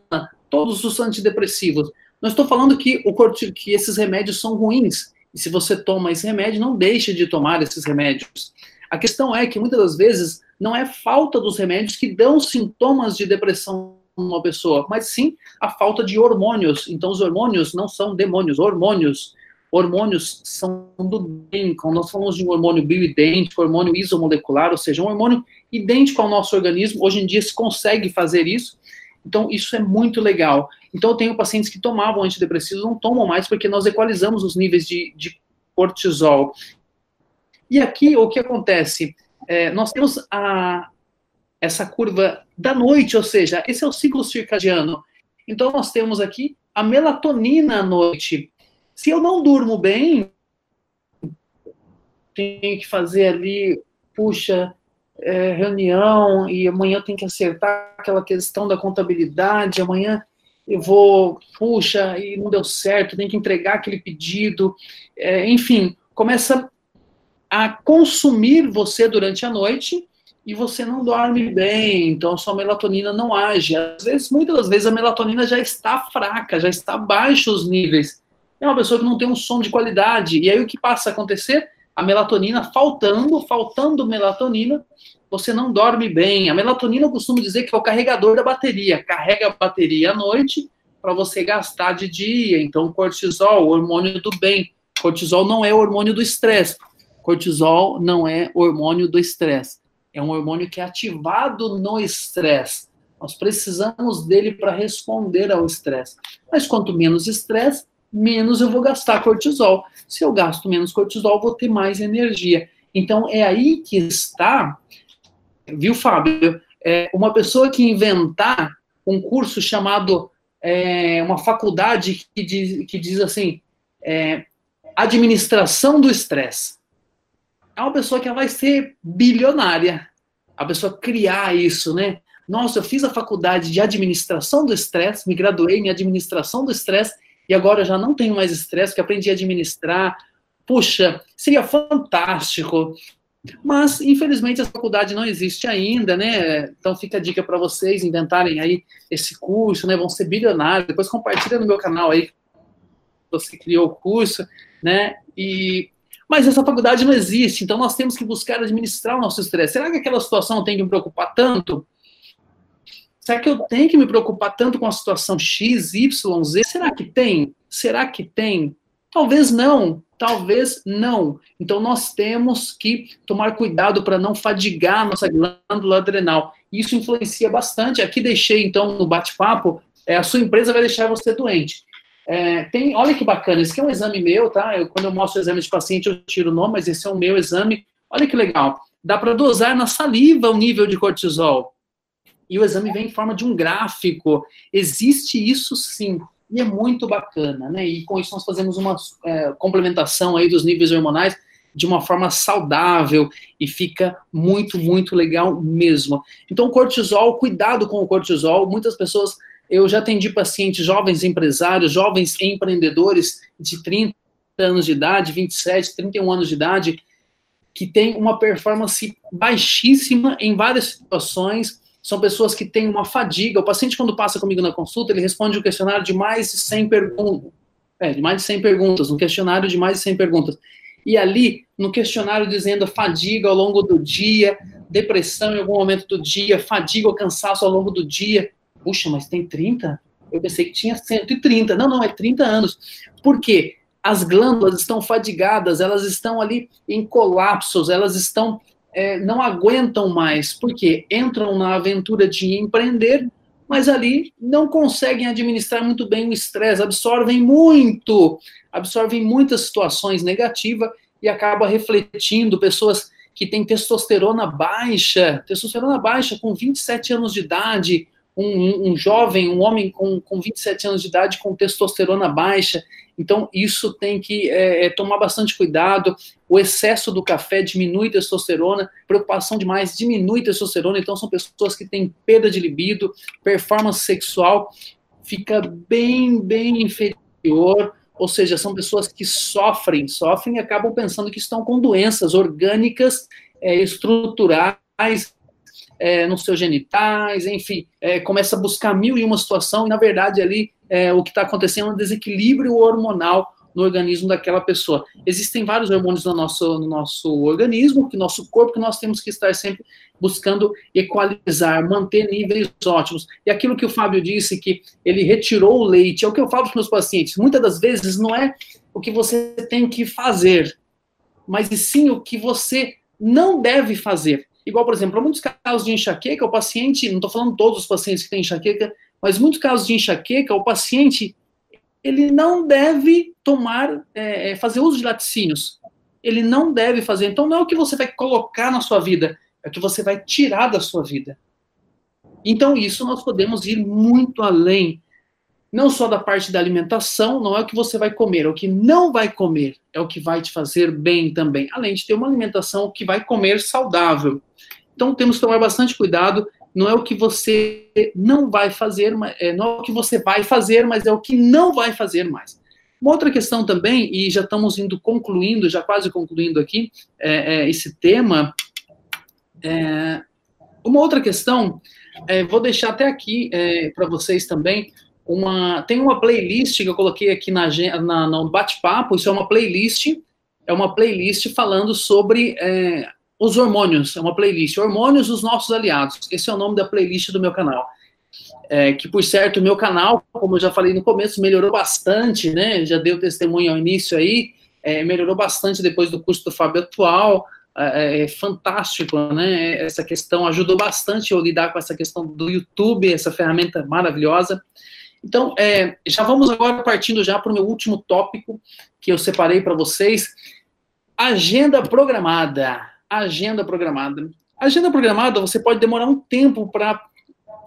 todos os antidepressivos. Não estou falando que, o corti... que esses remédios são ruins. E se você toma esse remédio, não deixe de tomar esses remédios. A questão é que muitas das vezes não é falta dos remédios que dão sintomas de depressão numa pessoa, mas sim a falta de hormônios. Então, os hormônios não são demônios, hormônios. Hormônios são do bem. Quando nós falamos de um hormônio bioidêntico, hormônio isomolecular, ou seja, um hormônio idêntico ao nosso organismo, hoje em dia se consegue fazer isso. Então, isso é muito legal. Então, eu tenho pacientes que tomavam antidepressivos, não tomam mais, porque nós equalizamos os níveis de, de cortisol. E aqui, o que acontece? É, nós temos a, essa curva da noite, ou seja, esse é o ciclo circadiano. Então, nós temos aqui a melatonina à noite. Se eu não durmo bem, tenho que fazer ali, puxa, é, reunião e amanhã tem que acertar aquela questão da contabilidade, amanhã eu vou, puxa, e não deu certo, tem que entregar aquele pedido, é, enfim, começa a consumir você durante a noite e você não dorme bem, então sua melatonina não age. Às vezes, muitas das vezes, a melatonina já está fraca, já está baixo os níveis. É uma pessoa que não tem um som de qualidade. E aí o que passa a acontecer? A melatonina faltando, faltando melatonina, você não dorme bem. A melatonina eu costumo dizer que é o carregador da bateria. Carrega a bateria à noite para você gastar de dia. Então, cortisol, hormônio do bem. Cortisol não é hormônio do estresse. Cortisol não é hormônio do estresse. É um hormônio que é ativado no estresse. Nós precisamos dele para responder ao estresse. Mas quanto menos estresse, menos eu vou gastar cortisol. Se eu gasto menos cortisol, vou ter mais energia. Então é aí que está, viu, Fábio? É uma pessoa que inventar um curso chamado, é, uma faculdade que diz, que diz assim, é, administração do estresse. É uma pessoa que vai ser bilionária. A pessoa criar isso, né? Nossa, eu fiz a faculdade de administração do estresse, me graduei em administração do estresse e agora já não tenho mais estresse, que aprendi a administrar. Puxa, seria fantástico. Mas, infelizmente, a faculdade não existe ainda, né? Então fica a dica para vocês inventarem aí esse curso, né? Vão ser bilionários. Depois compartilha no meu canal aí você criou o curso, né? E mas essa faculdade não existe, então nós temos que buscar administrar o nosso estresse. Será que aquela situação tem que me preocupar tanto? Será que eu tenho que me preocupar tanto com a situação X, Y, Z? Será que tem? Será que tem? Talvez não, talvez não. Então nós temos que tomar cuidado para não fadigar a nossa glândula adrenal. Isso influencia bastante. Aqui deixei então no bate-papo, é, a sua empresa vai deixar você doente. É, tem, olha que bacana, esse aqui é um exame meu, tá? Eu, quando eu mostro o exame de paciente, eu tiro o nome, mas esse é o meu exame. Olha que legal. Dá para dosar na saliva o nível de cortisol e o exame vem em forma de um gráfico. Existe isso sim, e é muito bacana, né? E com isso nós fazemos uma é, complementação aí dos níveis hormonais de uma forma saudável e fica muito, muito legal mesmo. Então, cortisol, cuidado com o cortisol. Muitas pessoas, eu já atendi pacientes jovens empresários, jovens empreendedores de 30 anos de idade, 27, 31 anos de idade, que tem uma performance baixíssima em várias situações são pessoas que têm uma fadiga. O paciente, quando passa comigo na consulta, ele responde um questionário de mais de 100 perguntas. É, de mais de 100 perguntas, um questionário de mais de 100 perguntas. E ali, no questionário dizendo fadiga ao longo do dia, depressão em algum momento do dia, fadiga ou cansaço ao longo do dia. Puxa, mas tem 30? Eu pensei que tinha 130. Não, não, é 30 anos. Por quê? As glândulas estão fadigadas, elas estão ali em colapsos, elas estão é, não aguentam mais, porque entram na aventura de empreender, mas ali não conseguem administrar muito bem o estresse, absorvem muito, absorvem muitas situações negativas e acaba refletindo pessoas que têm testosterona baixa, testosterona baixa com 27 anos de idade, um, um, jovem, um homem com, com 27 anos de idade com testosterona baixa. Então, isso tem que é, é, tomar bastante cuidado. O excesso do café diminui testosterona, preocupação demais diminui testosterona. Então, são pessoas que têm perda de libido, performance sexual fica bem, bem inferior. Ou seja, são pessoas que sofrem, sofrem e acabam pensando que estão com doenças orgânicas é, estruturais é, nos seus genitais, enfim, é, começa a buscar mil e uma situação, e na verdade ali é, o que está acontecendo é um desequilíbrio hormonal no organismo daquela pessoa. Existem vários hormônios no nosso, no nosso organismo, que nosso corpo, que nós temos que estar sempre buscando equalizar, manter níveis ótimos. E aquilo que o Fábio disse, que ele retirou o leite, é o que eu falo para os meus pacientes. Muitas das vezes não é o que você tem que fazer, mas sim o que você não deve fazer. Igual, por exemplo, muitos casos de enxaqueca, o paciente, não estou falando todos os pacientes que têm enxaqueca, mas muitos casos de enxaqueca, o paciente, ele não deve tomar, é, é, fazer uso de laticínios. Ele não deve fazer. Então, não é o que você vai colocar na sua vida, é o que você vai tirar da sua vida. Então, isso nós podemos ir muito além não só da parte da alimentação, não é o que você vai comer, é o que não vai comer, é o que vai te fazer bem também, além de ter uma alimentação que vai comer saudável. Então temos que tomar bastante cuidado, não é o que você não vai fazer, é, não é o que você vai fazer, mas é o que não vai fazer mais. Uma outra questão também, e já estamos indo concluindo, já quase concluindo aqui é, é, esse tema, é, uma outra questão, é, vou deixar até aqui é, para vocês também, uma. Tem uma playlist que eu coloquei aqui na, na no bate-papo, isso é uma playlist, é uma playlist falando sobre é, os hormônios, é uma playlist, hormônios dos nossos aliados. Esse é o nome da playlist do meu canal. É, que, por certo, o meu canal, como eu já falei no começo, melhorou bastante, né? Já deu testemunho ao início aí, é, melhorou bastante depois do curso do Fábio Atual. É, é, fantástico, né? Essa questão ajudou bastante eu lidar com essa questão do YouTube, essa ferramenta maravilhosa. Então, é, já vamos agora partindo já para o meu último tópico que eu separei para vocês. Agenda programada. Agenda programada. Agenda programada, você pode demorar um tempo para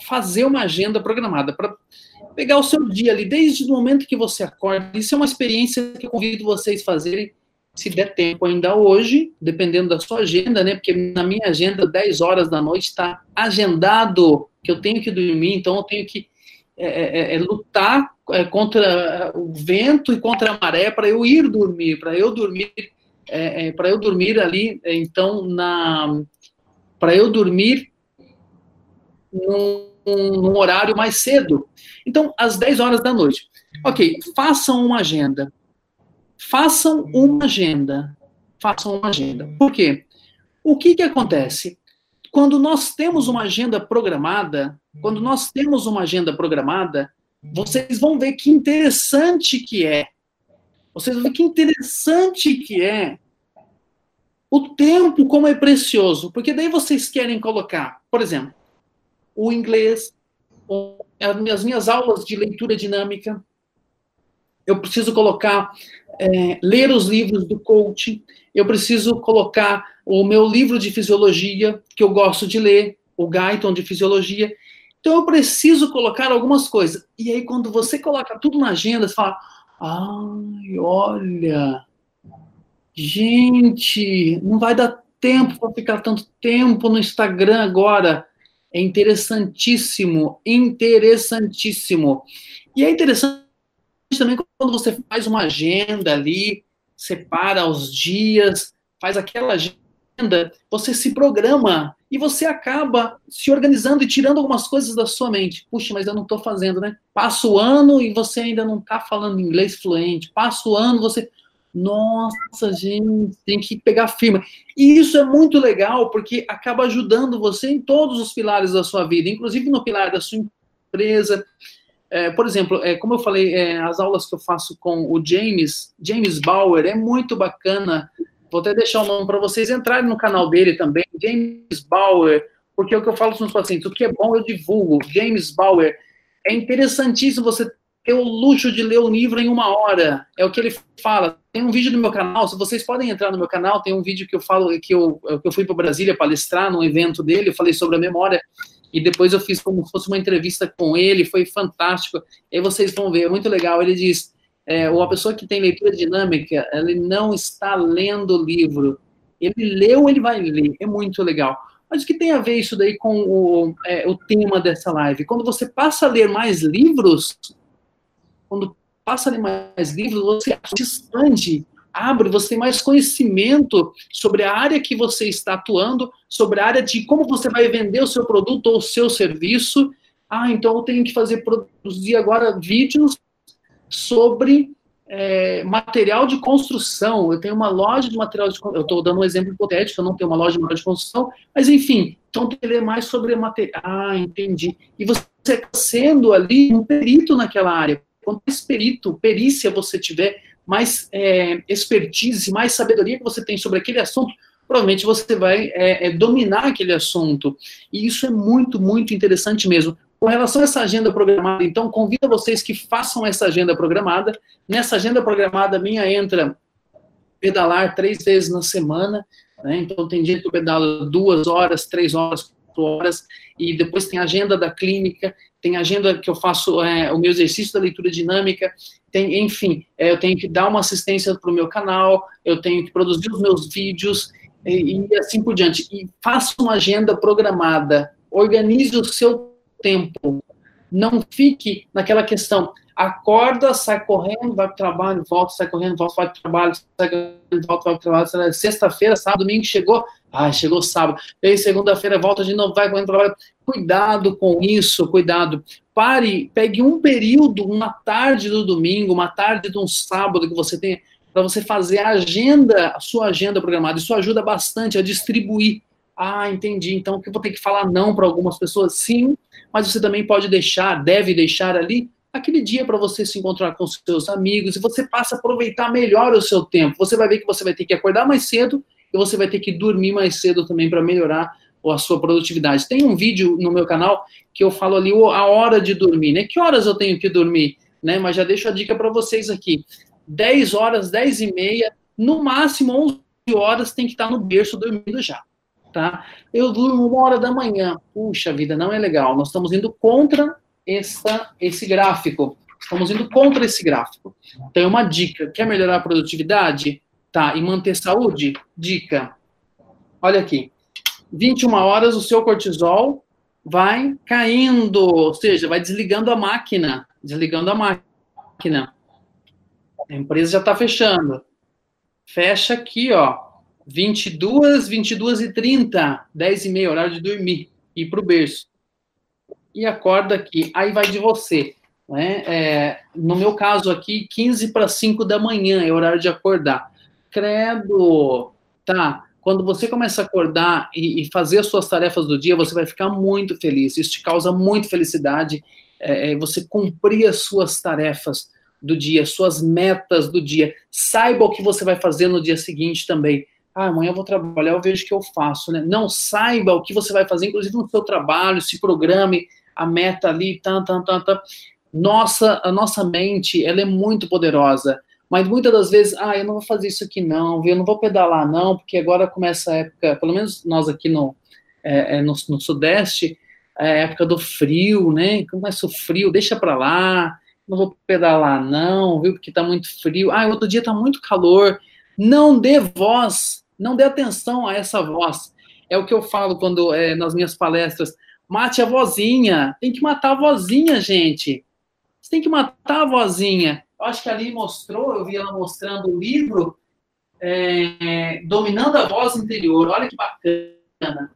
fazer uma agenda programada, para pegar o seu dia ali, desde o momento que você acorda. Isso é uma experiência que eu convido vocês a fazerem, se der tempo ainda hoje, dependendo da sua agenda, né? Porque na minha agenda, 10 horas da noite, está agendado que eu tenho que dormir, então eu tenho que é, é, é, é lutar é, contra o vento e contra a maré para eu ir dormir, para eu dormir, é, para eu dormir ali, então na, para eu dormir num, num, horário mais cedo. Então, às 10 horas da noite. Ok, façam uma agenda. Façam uma agenda. Façam uma agenda. Por quê? O que, que acontece? Quando nós temos uma agenda programada, quando nós temos uma agenda programada, vocês vão ver que interessante que é. Vocês vão ver que interessante que é o tempo como é precioso, porque daí vocês querem colocar, por exemplo, o inglês, as minhas aulas de leitura dinâmica, eu preciso colocar, é, ler os livros do coaching, eu preciso colocar o meu livro de fisiologia, que eu gosto de ler, o Guyton de fisiologia. Então eu preciso colocar algumas coisas. E aí, quando você coloca tudo na agenda, você fala: ai, olha, gente, não vai dar tempo para ficar tanto tempo no Instagram agora. É interessantíssimo, interessantíssimo. E é interessante também quando você faz uma agenda ali, separa os dias, faz aquela agenda, você se programa e você acaba se organizando e tirando algumas coisas da sua mente. Puxa, mas eu não estou fazendo, né? Passa o ano e você ainda não está falando inglês fluente. Passa o ano, você nossa, gente, tem que pegar firme. E isso é muito legal, porque acaba ajudando você em todos os pilares da sua vida, inclusive no pilar da sua empresa. É, por exemplo, é, como eu falei, é, as aulas que eu faço com o James, James Bauer, é muito bacana. Vou até deixar o nome para vocês entrarem no canal dele também, James Bauer, porque é o que eu falo para os pacientes, o que é bom eu divulgo. James Bauer, é interessantíssimo você ter o luxo de ler o livro em uma hora. É o que ele fala. Tem um vídeo no meu canal, se vocês podem entrar no meu canal, tem um vídeo que eu falo que eu, que eu fui para Brasília palestrar num evento dele, eu falei sobre a memória, e depois eu fiz como se fosse uma entrevista com ele, foi fantástico. E aí vocês vão ver, é muito legal. Ele diz: é, uma pessoa que tem leitura dinâmica, ele não está lendo o livro. Ele leu, ele vai ler. É muito legal. Mas o que tem a ver isso daí com o, é, o tema dessa live? Quando você passa a ler mais livros, quando passa a ler mais livros, você expande, abre, você tem mais conhecimento sobre a área que você está atuando, sobre a área de como você vai vender o seu produto ou o seu serviço. Ah, então eu tenho que fazer, produzir agora vídeos sobre é, material de construção. Eu tenho uma loja de material de construção. Eu estou dando um exemplo hipotético, eu não tenho uma loja de material de construção, mas enfim, então tem que ler mais sobre material. Ah, entendi. E você está sendo ali um perito naquela área Quanto mais perito, perícia você tiver, mais é, expertise, mais sabedoria que você tem sobre aquele assunto, provavelmente você vai é, é, dominar aquele assunto. E isso é muito, muito interessante mesmo. Com relação a essa agenda programada, então, convido vocês que façam essa agenda programada. Nessa agenda programada minha entra pedalar três vezes na semana. Né? Então, tem dia que eu pedalo duas horas, três horas, quatro horas. E depois tem a agenda da clínica tem agenda que eu faço é, o meu exercício da leitura dinâmica, tem, enfim, é, eu tenho que dar uma assistência para o meu canal, eu tenho que produzir os meus vídeos e, e assim por diante. E faça uma agenda programada, organize o seu tempo, não fique naquela questão, acorda, sai correndo, vai para o trabalho, volta, sai correndo, volta, vai para o trabalho, sai correndo, volta, vai para o trabalho, sexta-feira, sábado, domingo, chegou, ah, chegou sábado, aí segunda-feira volta de novo, vai correndo, trabalho, Cuidado com isso, cuidado. Pare, pegue um período, uma tarde do domingo, uma tarde de um sábado que você tenha para você fazer a agenda, a sua agenda programada. Isso ajuda bastante a distribuir. Ah, entendi. Então, eu vou ter que falar não para algumas pessoas? Sim, mas você também pode deixar, deve deixar ali aquele dia para você se encontrar com seus amigos e você passa a aproveitar melhor o seu tempo. Você vai ver que você vai ter que acordar mais cedo e você vai ter que dormir mais cedo também para melhorar a sua produtividade. Tem um vídeo no meu canal que eu falo ali a hora de dormir, né? Que horas eu tenho que dormir, né? Mas já deixo a dica para vocês aqui. 10 horas, 10 e meia, no máximo 11 horas tem que estar no berço dormindo já, tá? Eu durmo uma hora da manhã. Puxa vida, não é legal. Nós estamos indo contra essa, esse gráfico. Estamos indo contra esse gráfico. Então, é uma dica. Quer melhorar a produtividade? Tá. E manter saúde? Dica. Olha aqui. 21 horas, o seu cortisol vai caindo, ou seja, vai desligando a máquina. Desligando a máquina. A empresa já está fechando. Fecha aqui, ó. 22, 22 e 30, 10 e meia, horário de dormir. Ir para o berço e acorda aqui. Aí vai de você. Né? É, no meu caso aqui, 15 para 5 da manhã é horário de acordar. Credo! Tá. Quando você começa a acordar e, e fazer as suas tarefas do dia, você vai ficar muito feliz. Isso te causa muita felicidade. É, é você cumprir as suas tarefas do dia, suas metas do dia. Saiba o que você vai fazer no dia seguinte também. Ah, amanhã eu vou trabalhar, eu vejo o que eu faço, né? Não saiba o que você vai fazer, inclusive no seu trabalho, se programe, a meta ali, tan, tan, tan, tan. Nossa, a nossa mente, ela é muito poderosa. Mas muitas das vezes, ah, eu não vou fazer isso aqui não, eu não vou pedalar não, porque agora começa a época, pelo menos nós aqui no, é, é no, no Sudeste, é época do frio, né? Começa o frio, deixa para lá, não vou pedalar não, viu? Porque tá muito frio. Ah, outro dia tá muito calor. Não dê voz, não dê atenção a essa voz. É o que eu falo quando é, nas minhas palestras. Mate a vozinha. Tem que matar a vozinha, gente. Você tem que matar a vozinha. Eu acho que ali mostrou, eu vi ela mostrando o livro é, Dominando a Voz Interior. Olha que bacana.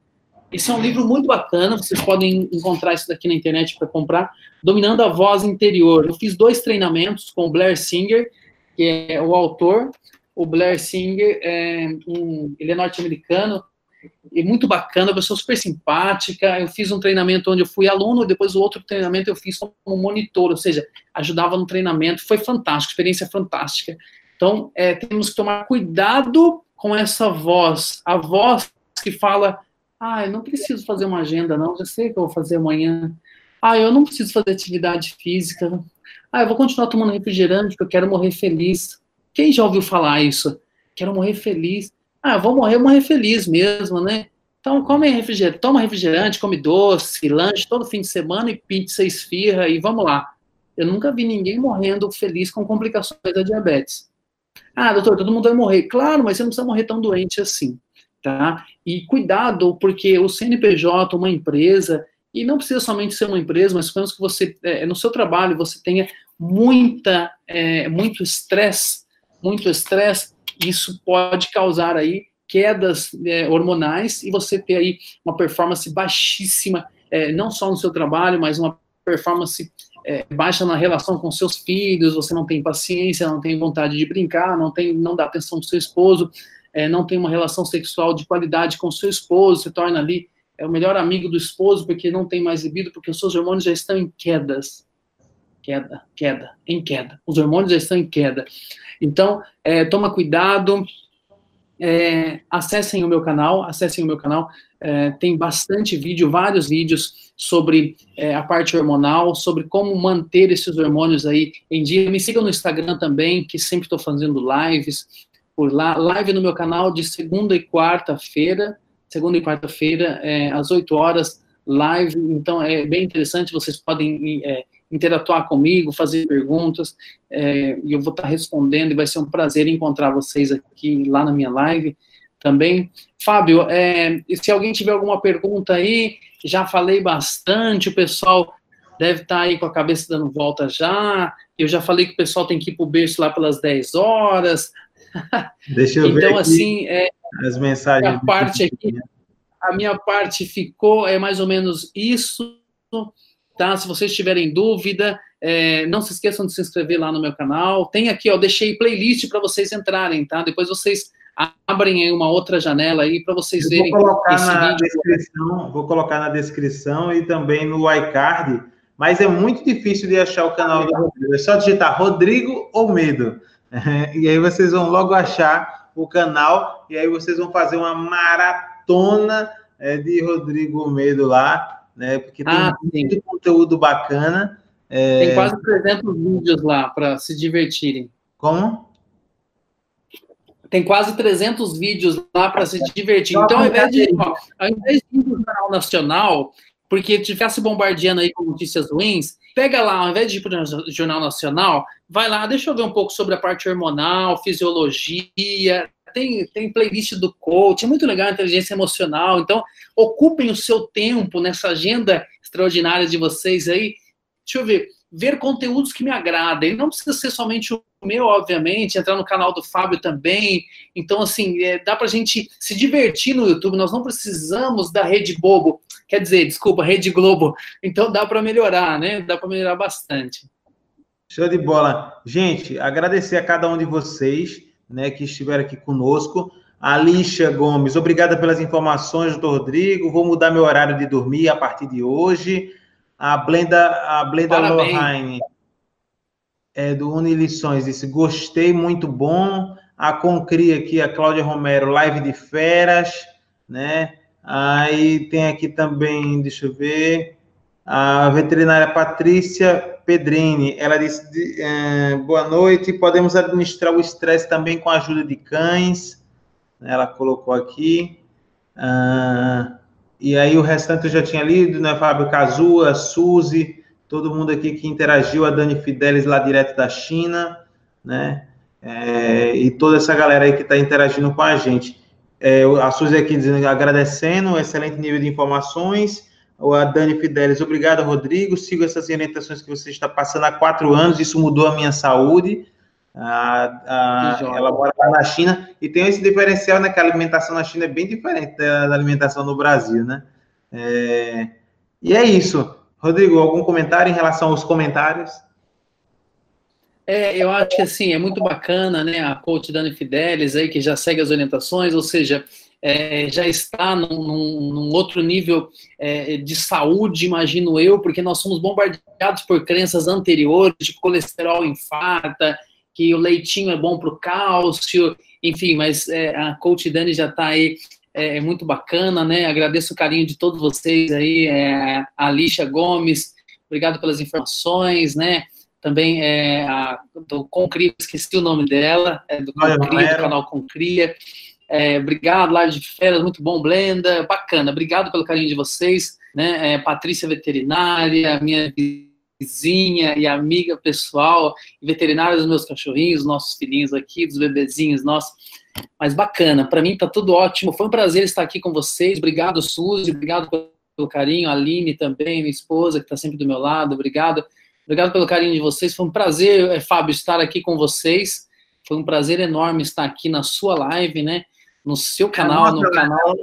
Esse é um livro muito bacana, vocês podem encontrar isso daqui na internet para comprar. Dominando a Voz Interior. Eu fiz dois treinamentos com o Blair Singer, que é o autor. O Blair Singer, é um, ele é norte-americano, e muito bacana, pessoa super simpática. Eu fiz um treinamento onde eu fui aluno, depois o outro treinamento eu fiz como monitor, ou seja, ajudava no treinamento. Foi fantástico, experiência fantástica. Então, é, temos que tomar cuidado com essa voz, a voz que fala: ah, eu não preciso fazer uma agenda, não, já sei o que eu vou fazer amanhã. Ah, eu não preciso fazer atividade física. Ah, eu vou continuar tomando refrigerante porque eu quero morrer feliz. Quem já ouviu falar isso? Quero morrer feliz. Ah, vou morrer, morrer feliz mesmo, né? Então, come refrigerante, toma refrigerante, come doce, lanche todo fim de semana e pizza, esfirra e vamos lá. Eu nunca vi ninguém morrendo feliz com complicações da diabetes. Ah, doutor, todo mundo vai morrer. Claro, mas você não precisa morrer tão doente assim, tá? E cuidado, porque o CNPJ, uma empresa, e não precisa somente ser uma empresa, mas suponhamos que você, é, no seu trabalho, você tenha muita, é, muito estresse, muito estresse, isso pode causar aí quedas é, hormonais e você ter aí uma performance baixíssima, é, não só no seu trabalho, mas uma performance é, baixa na relação com seus filhos, você não tem paciência, não tem vontade de brincar, não tem, não dá atenção para seu esposo, é, não tem uma relação sexual de qualidade com seu esposo, se torna ali é o melhor amigo do esposo porque não tem mais libido, porque os seus hormônios já estão em quedas. Queda, queda, em queda. Os hormônios estão em queda. Então, é, toma cuidado, é, acessem o meu canal, acessem o meu canal, é, tem bastante vídeo, vários vídeos sobre é, a parte hormonal, sobre como manter esses hormônios aí em dia. Me sigam no Instagram também, que sempre estou fazendo lives por lá, live no meu canal de segunda e quarta-feira, segunda e quarta-feira, é, às 8 horas, live, então é bem interessante, vocês podem é, interatuar comigo, fazer perguntas, é, e eu vou estar respondendo, e vai ser um prazer encontrar vocês aqui lá na minha live também. Fábio, é, se alguém tiver alguma pergunta aí, já falei bastante, o pessoal deve estar aí com a cabeça dando volta já, eu já falei que o pessoal tem que ir para o berço lá pelas 10 horas. [LAUGHS] Deixa eu então, ver Então, assim, é, as mensagens. A parte aqui, a minha parte ficou, é mais ou menos isso, tá? Se vocês tiverem dúvida, é, não se esqueçam de se inscrever lá no meu canal. Tem aqui, ó, deixei playlist para vocês entrarem, tá? Depois vocês abrem aí uma outra janela aí para vocês verem vou colocar na vídeo. Descrição, vou colocar na descrição e também no iCard, mas é muito difícil de achar o canal do Rodrigo. É só digitar Rodrigo ou Medo. [LAUGHS] E aí vocês vão logo achar o canal e aí vocês vão fazer uma maratona é, de Rodrigo Medo lá, né? Porque tem ah, muito conteúdo bacana. É... Tem quase 300 vídeos lá para se divertirem. Como? Tem quase 300 vídeos lá para se divertir. Então, ao invés de, ó, ao invés de ir no canal nacional, porque te ficasse bombardeando aí com notícias ruins, pega lá, ao invés de ir para o Jornal Nacional, vai lá, deixa eu ver um pouco sobre a parte hormonal, fisiologia, tem, tem playlist do coach, é muito legal a inteligência emocional. Então, ocupem o seu tempo nessa agenda extraordinária de vocês aí. Deixa eu ver, ver conteúdos que me agradem. Não precisa ser somente o meu, obviamente, entrar no canal do Fábio também. Então, assim, é, dá pra gente se divertir no YouTube. Nós não precisamos da Rede Bobo. Quer dizer, desculpa, Rede Globo. Então dá para melhorar, né? Dá para melhorar bastante. Show de bola. Gente, agradecer a cada um de vocês né, que estiveram aqui conosco. Alicia Gomes, obrigada pelas informações, doutor Rodrigo. Vou mudar meu horário de dormir a partir de hoje. A Blenda, a Blenda Lohane, é, do Unilições, disse: gostei, muito bom. A Concri aqui, a Cláudia Romero, live de feras, né? Aí tem aqui também, deixa eu ver, a veterinária Patrícia Pedrini, ela disse: é, boa noite, podemos administrar o estresse também com a ajuda de cães. Ela colocou aqui. Ah, e aí o restante eu já tinha lido, né? Fábio Cazua, Suzy, todo mundo aqui que interagiu, a Dani Fidelis lá direto da China, né? É, e toda essa galera aí que está interagindo com a gente. É, a Suzy aqui dizendo, agradecendo, excelente nível de informações a Dani Fidelis, obrigado, Rodrigo. Sigo essas orientações que você está passando há quatro anos, isso mudou a minha saúde. A, a, ela mora lá na China e tem esse diferencial, né? Que a alimentação na China é bem diferente da, da alimentação no Brasil, né? É, e é isso. Rodrigo, algum comentário em relação aos comentários? É, eu acho que assim, é muito bacana, né? A coach Dani Fidelis aí, que já segue as orientações, ou seja, é, já está num, num, outro nível é, de saúde, imagino eu, porque nós somos bombardeados por crenças anteriores de colesterol infarta, que o leitinho é bom para o cálcio, enfim, mas é, a Coach Dani já está aí é, é, muito bacana, né? Agradeço o carinho de todos vocês aí, é, a Alicia Gomes, obrigado pelas informações, né? Também é, a, do Concria, esqueci o nome dela, é do Concria, do canal Concria. É, obrigado, Live de Férias, muito bom, Blenda, bacana. Obrigado pelo carinho de vocês, né? É, Patrícia Veterinária, minha vizinha e amiga pessoal, veterinária dos meus cachorrinhos, nossos filhinhos aqui, dos bebezinhos nossos. Mas bacana, para mim tá tudo ótimo. Foi um prazer estar aqui com vocês. Obrigado, Suzy, obrigado pelo carinho, Aline também, minha esposa, que está sempre do meu lado. Obrigado. Obrigado pelo carinho de vocês. Foi um prazer, é, Fábio, estar aqui com vocês. Foi um prazer enorme estar aqui na sua live, né? No seu canal, no canal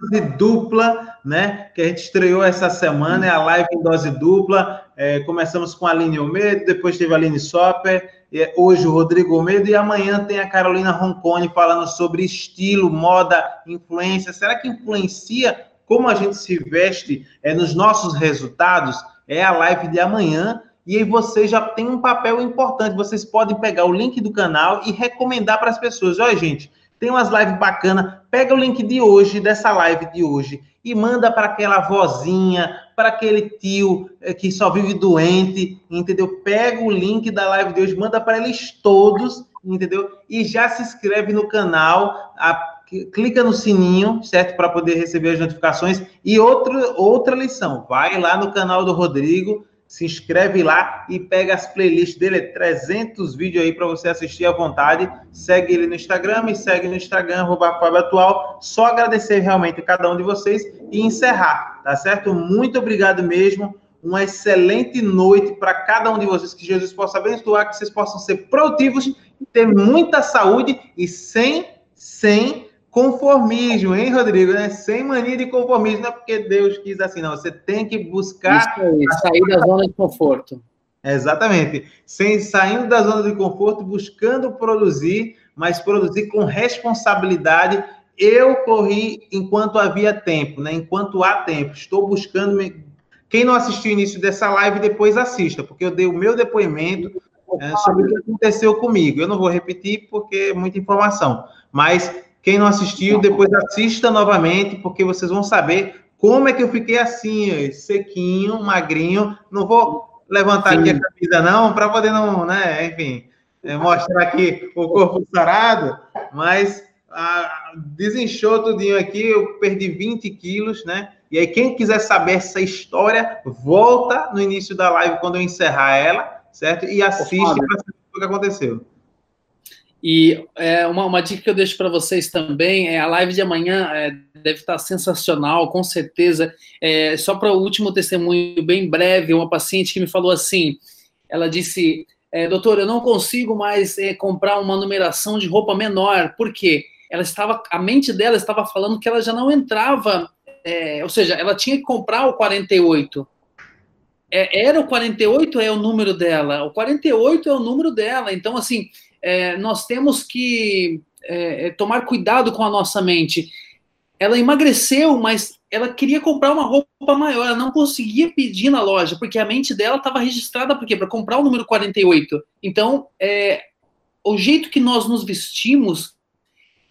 dose dupla, né? Que a gente estreou essa semana, é a live em dose dupla. É, começamos com a Aline Almeida, depois teve a Aline Sopper, e hoje o Rodrigo Almeida, e amanhã tem a Carolina Roncone falando sobre estilo, moda, influência. Será que influencia como a gente se veste é, nos nossos resultados? É a live de amanhã. E aí vocês já têm um papel importante. Vocês podem pegar o link do canal e recomendar para as pessoas. Olha, gente, tem umas lives bacanas. Pega o link de hoje, dessa live de hoje, e manda para aquela vozinha, para aquele tio eh, que só vive doente, entendeu? Pega o link da live de hoje, manda para eles todos, entendeu? E já se inscreve no canal, a, clica no sininho, certo? Para poder receber as notificações. E outra, outra lição, vai lá no canal do Rodrigo, se inscreve lá e pega as playlists dele, 300 vídeos aí para você assistir à vontade. Segue ele no Instagram, me segue no Instagram, Atual. Só agradecer realmente a cada um de vocês e encerrar, tá certo? Muito obrigado mesmo. Uma excelente noite para cada um de vocês. Que Jesus possa abençoar, que vocês possam ser produtivos, ter muita saúde e sem, sem conformismo, hein, Rodrigo? Né? Sem mania de conformismo, não é porque Deus quis assim, não. Você tem que buscar. Isso aí, sair da zona de conforto. Exatamente. Sem saindo da zona de conforto, buscando produzir, mas produzir com responsabilidade. Eu corri enquanto havia tempo, né? Enquanto há tempo. Estou buscando. Me... Quem não assistiu o início dessa live, depois assista, porque eu dei o meu depoimento é, sobre o que aconteceu comigo. Eu não vou repetir porque é muita informação, mas quem não assistiu, depois assista novamente, porque vocês vão saber como é que eu fiquei assim, sequinho, magrinho. Não vou levantar Sim. aqui a camisa, não, para poder não, né, enfim, é, mostrar aqui o corpo sarado, mas ah, desinchou tudinho aqui, eu perdi 20 quilos, né? E aí, quem quiser saber essa história, volta no início da live quando eu encerrar ela, certo? E assiste para saber o que aconteceu. E é, uma, uma, dica que eu deixo para vocês também é a live de amanhã é, deve estar sensacional, com certeza. É, só para o último testemunho, bem breve, uma paciente que me falou assim: ela disse, é, doutor, eu não consigo mais é, comprar uma numeração de roupa menor, por quê? Ela estava, a mente dela estava falando que ela já não entrava, é, ou seja, ela tinha que comprar o 48 era o 48 é o número dela, o 48 é o número dela. Então, assim, é, nós temos que é, é, tomar cuidado com a nossa mente. Ela emagreceu, mas ela queria comprar uma roupa maior, ela não conseguia pedir na loja, porque a mente dela estava registrada para comprar o número 48. Então, é, o jeito que nós nos vestimos,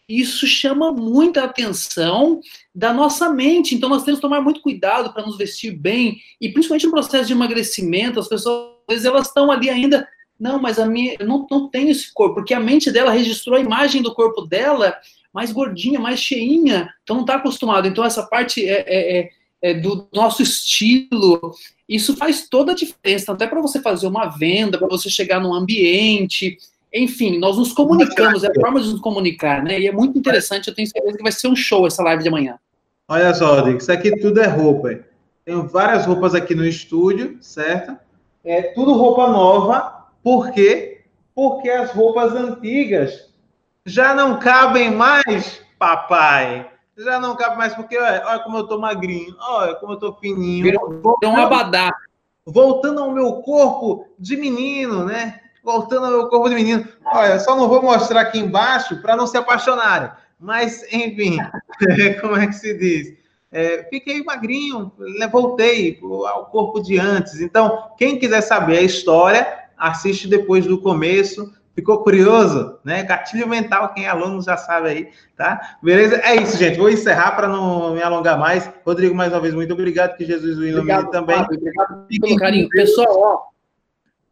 isso chama muita atenção da nossa mente. Então, nós temos que tomar muito cuidado para nos vestir bem, e principalmente no processo de emagrecimento, as pessoas, às vezes, elas estão ali ainda não, mas a minha, eu não, não tenho esse corpo, porque a mente dela registrou a imagem do corpo dela mais gordinha, mais cheinha, então não está acostumado. Então, essa parte é, é, é, é, do nosso estilo, isso faz toda a diferença, até para você fazer uma venda, para você chegar num ambiente, enfim, nós nos comunicamos, é a forma de nos comunicar, né? E é muito interessante, eu tenho certeza que vai ser um show essa live de amanhã. Olha só, Rodrigo, isso aqui tudo é roupa. Tenho várias roupas aqui no estúdio, certo? É tudo roupa nova, por quê? Porque as roupas antigas já não cabem mais, papai. Já não cabe mais, porque olha, olha como eu tô magrinho, olha como eu tô fininho. Virou um abadá. Voltando ao meu corpo de menino, né? Voltando ao meu corpo de menino. Olha, só não vou mostrar aqui embaixo para não se apaixonarem. Mas, enfim, [LAUGHS] como é que se diz? É, fiquei magrinho, voltei ao corpo de antes. Então, quem quiser saber a história, assiste depois do começo. Ficou curioso? Né? Gatilho mental, quem é aluno já sabe aí, tá? Beleza? É isso, gente. Vou encerrar para não me alongar mais. Rodrigo, mais uma vez, muito obrigado. Que Jesus o ilumine também. Fábio, obrigado pelo carinho. Pessoal, ó,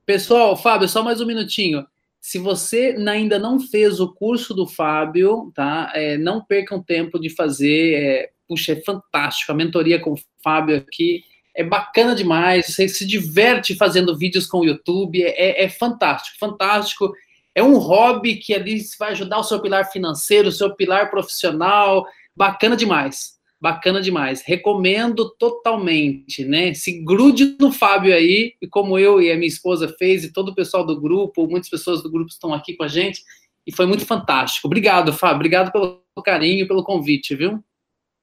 pessoal, Fábio, só mais um minutinho. Se você ainda não fez o curso do Fábio, tá? É, não percam tempo de fazer. É, puxa, é fantástico. A mentoria com o Fábio aqui é bacana demais, você se diverte fazendo vídeos com o YouTube, é, é, fantástico, fantástico. É um hobby que ali vai ajudar o seu pilar financeiro, o seu pilar profissional, bacana demais, bacana demais. Recomendo totalmente, né? Se grude no Fábio aí, e como eu e a minha esposa fez, e todo o pessoal do grupo, muitas pessoas do grupo estão aqui com a gente, e foi muito fantástico. Obrigado, Fábio, obrigado pelo carinho pelo convite, viu?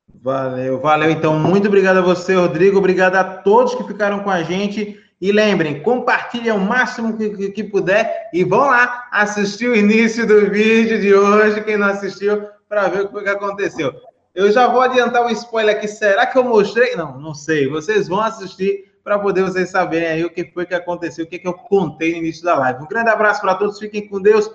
Valeu, valeu. Então, muito obrigado a você, Rodrigo. Obrigado a todos que ficaram com a gente. E lembrem, compartilhem o máximo que, que, que, puder e vão lá assistir o início do vídeo de hoje, quem não assistiu, para ver o que aconteceu. Eu já vou adiantar um spoiler aqui. Será que eu mostrei? Não, não sei. Vocês vão assistir para poder vocês saberem aí o que foi que aconteceu, o que, que eu contei no início da live. Um grande abraço para todos, fiquem com Deus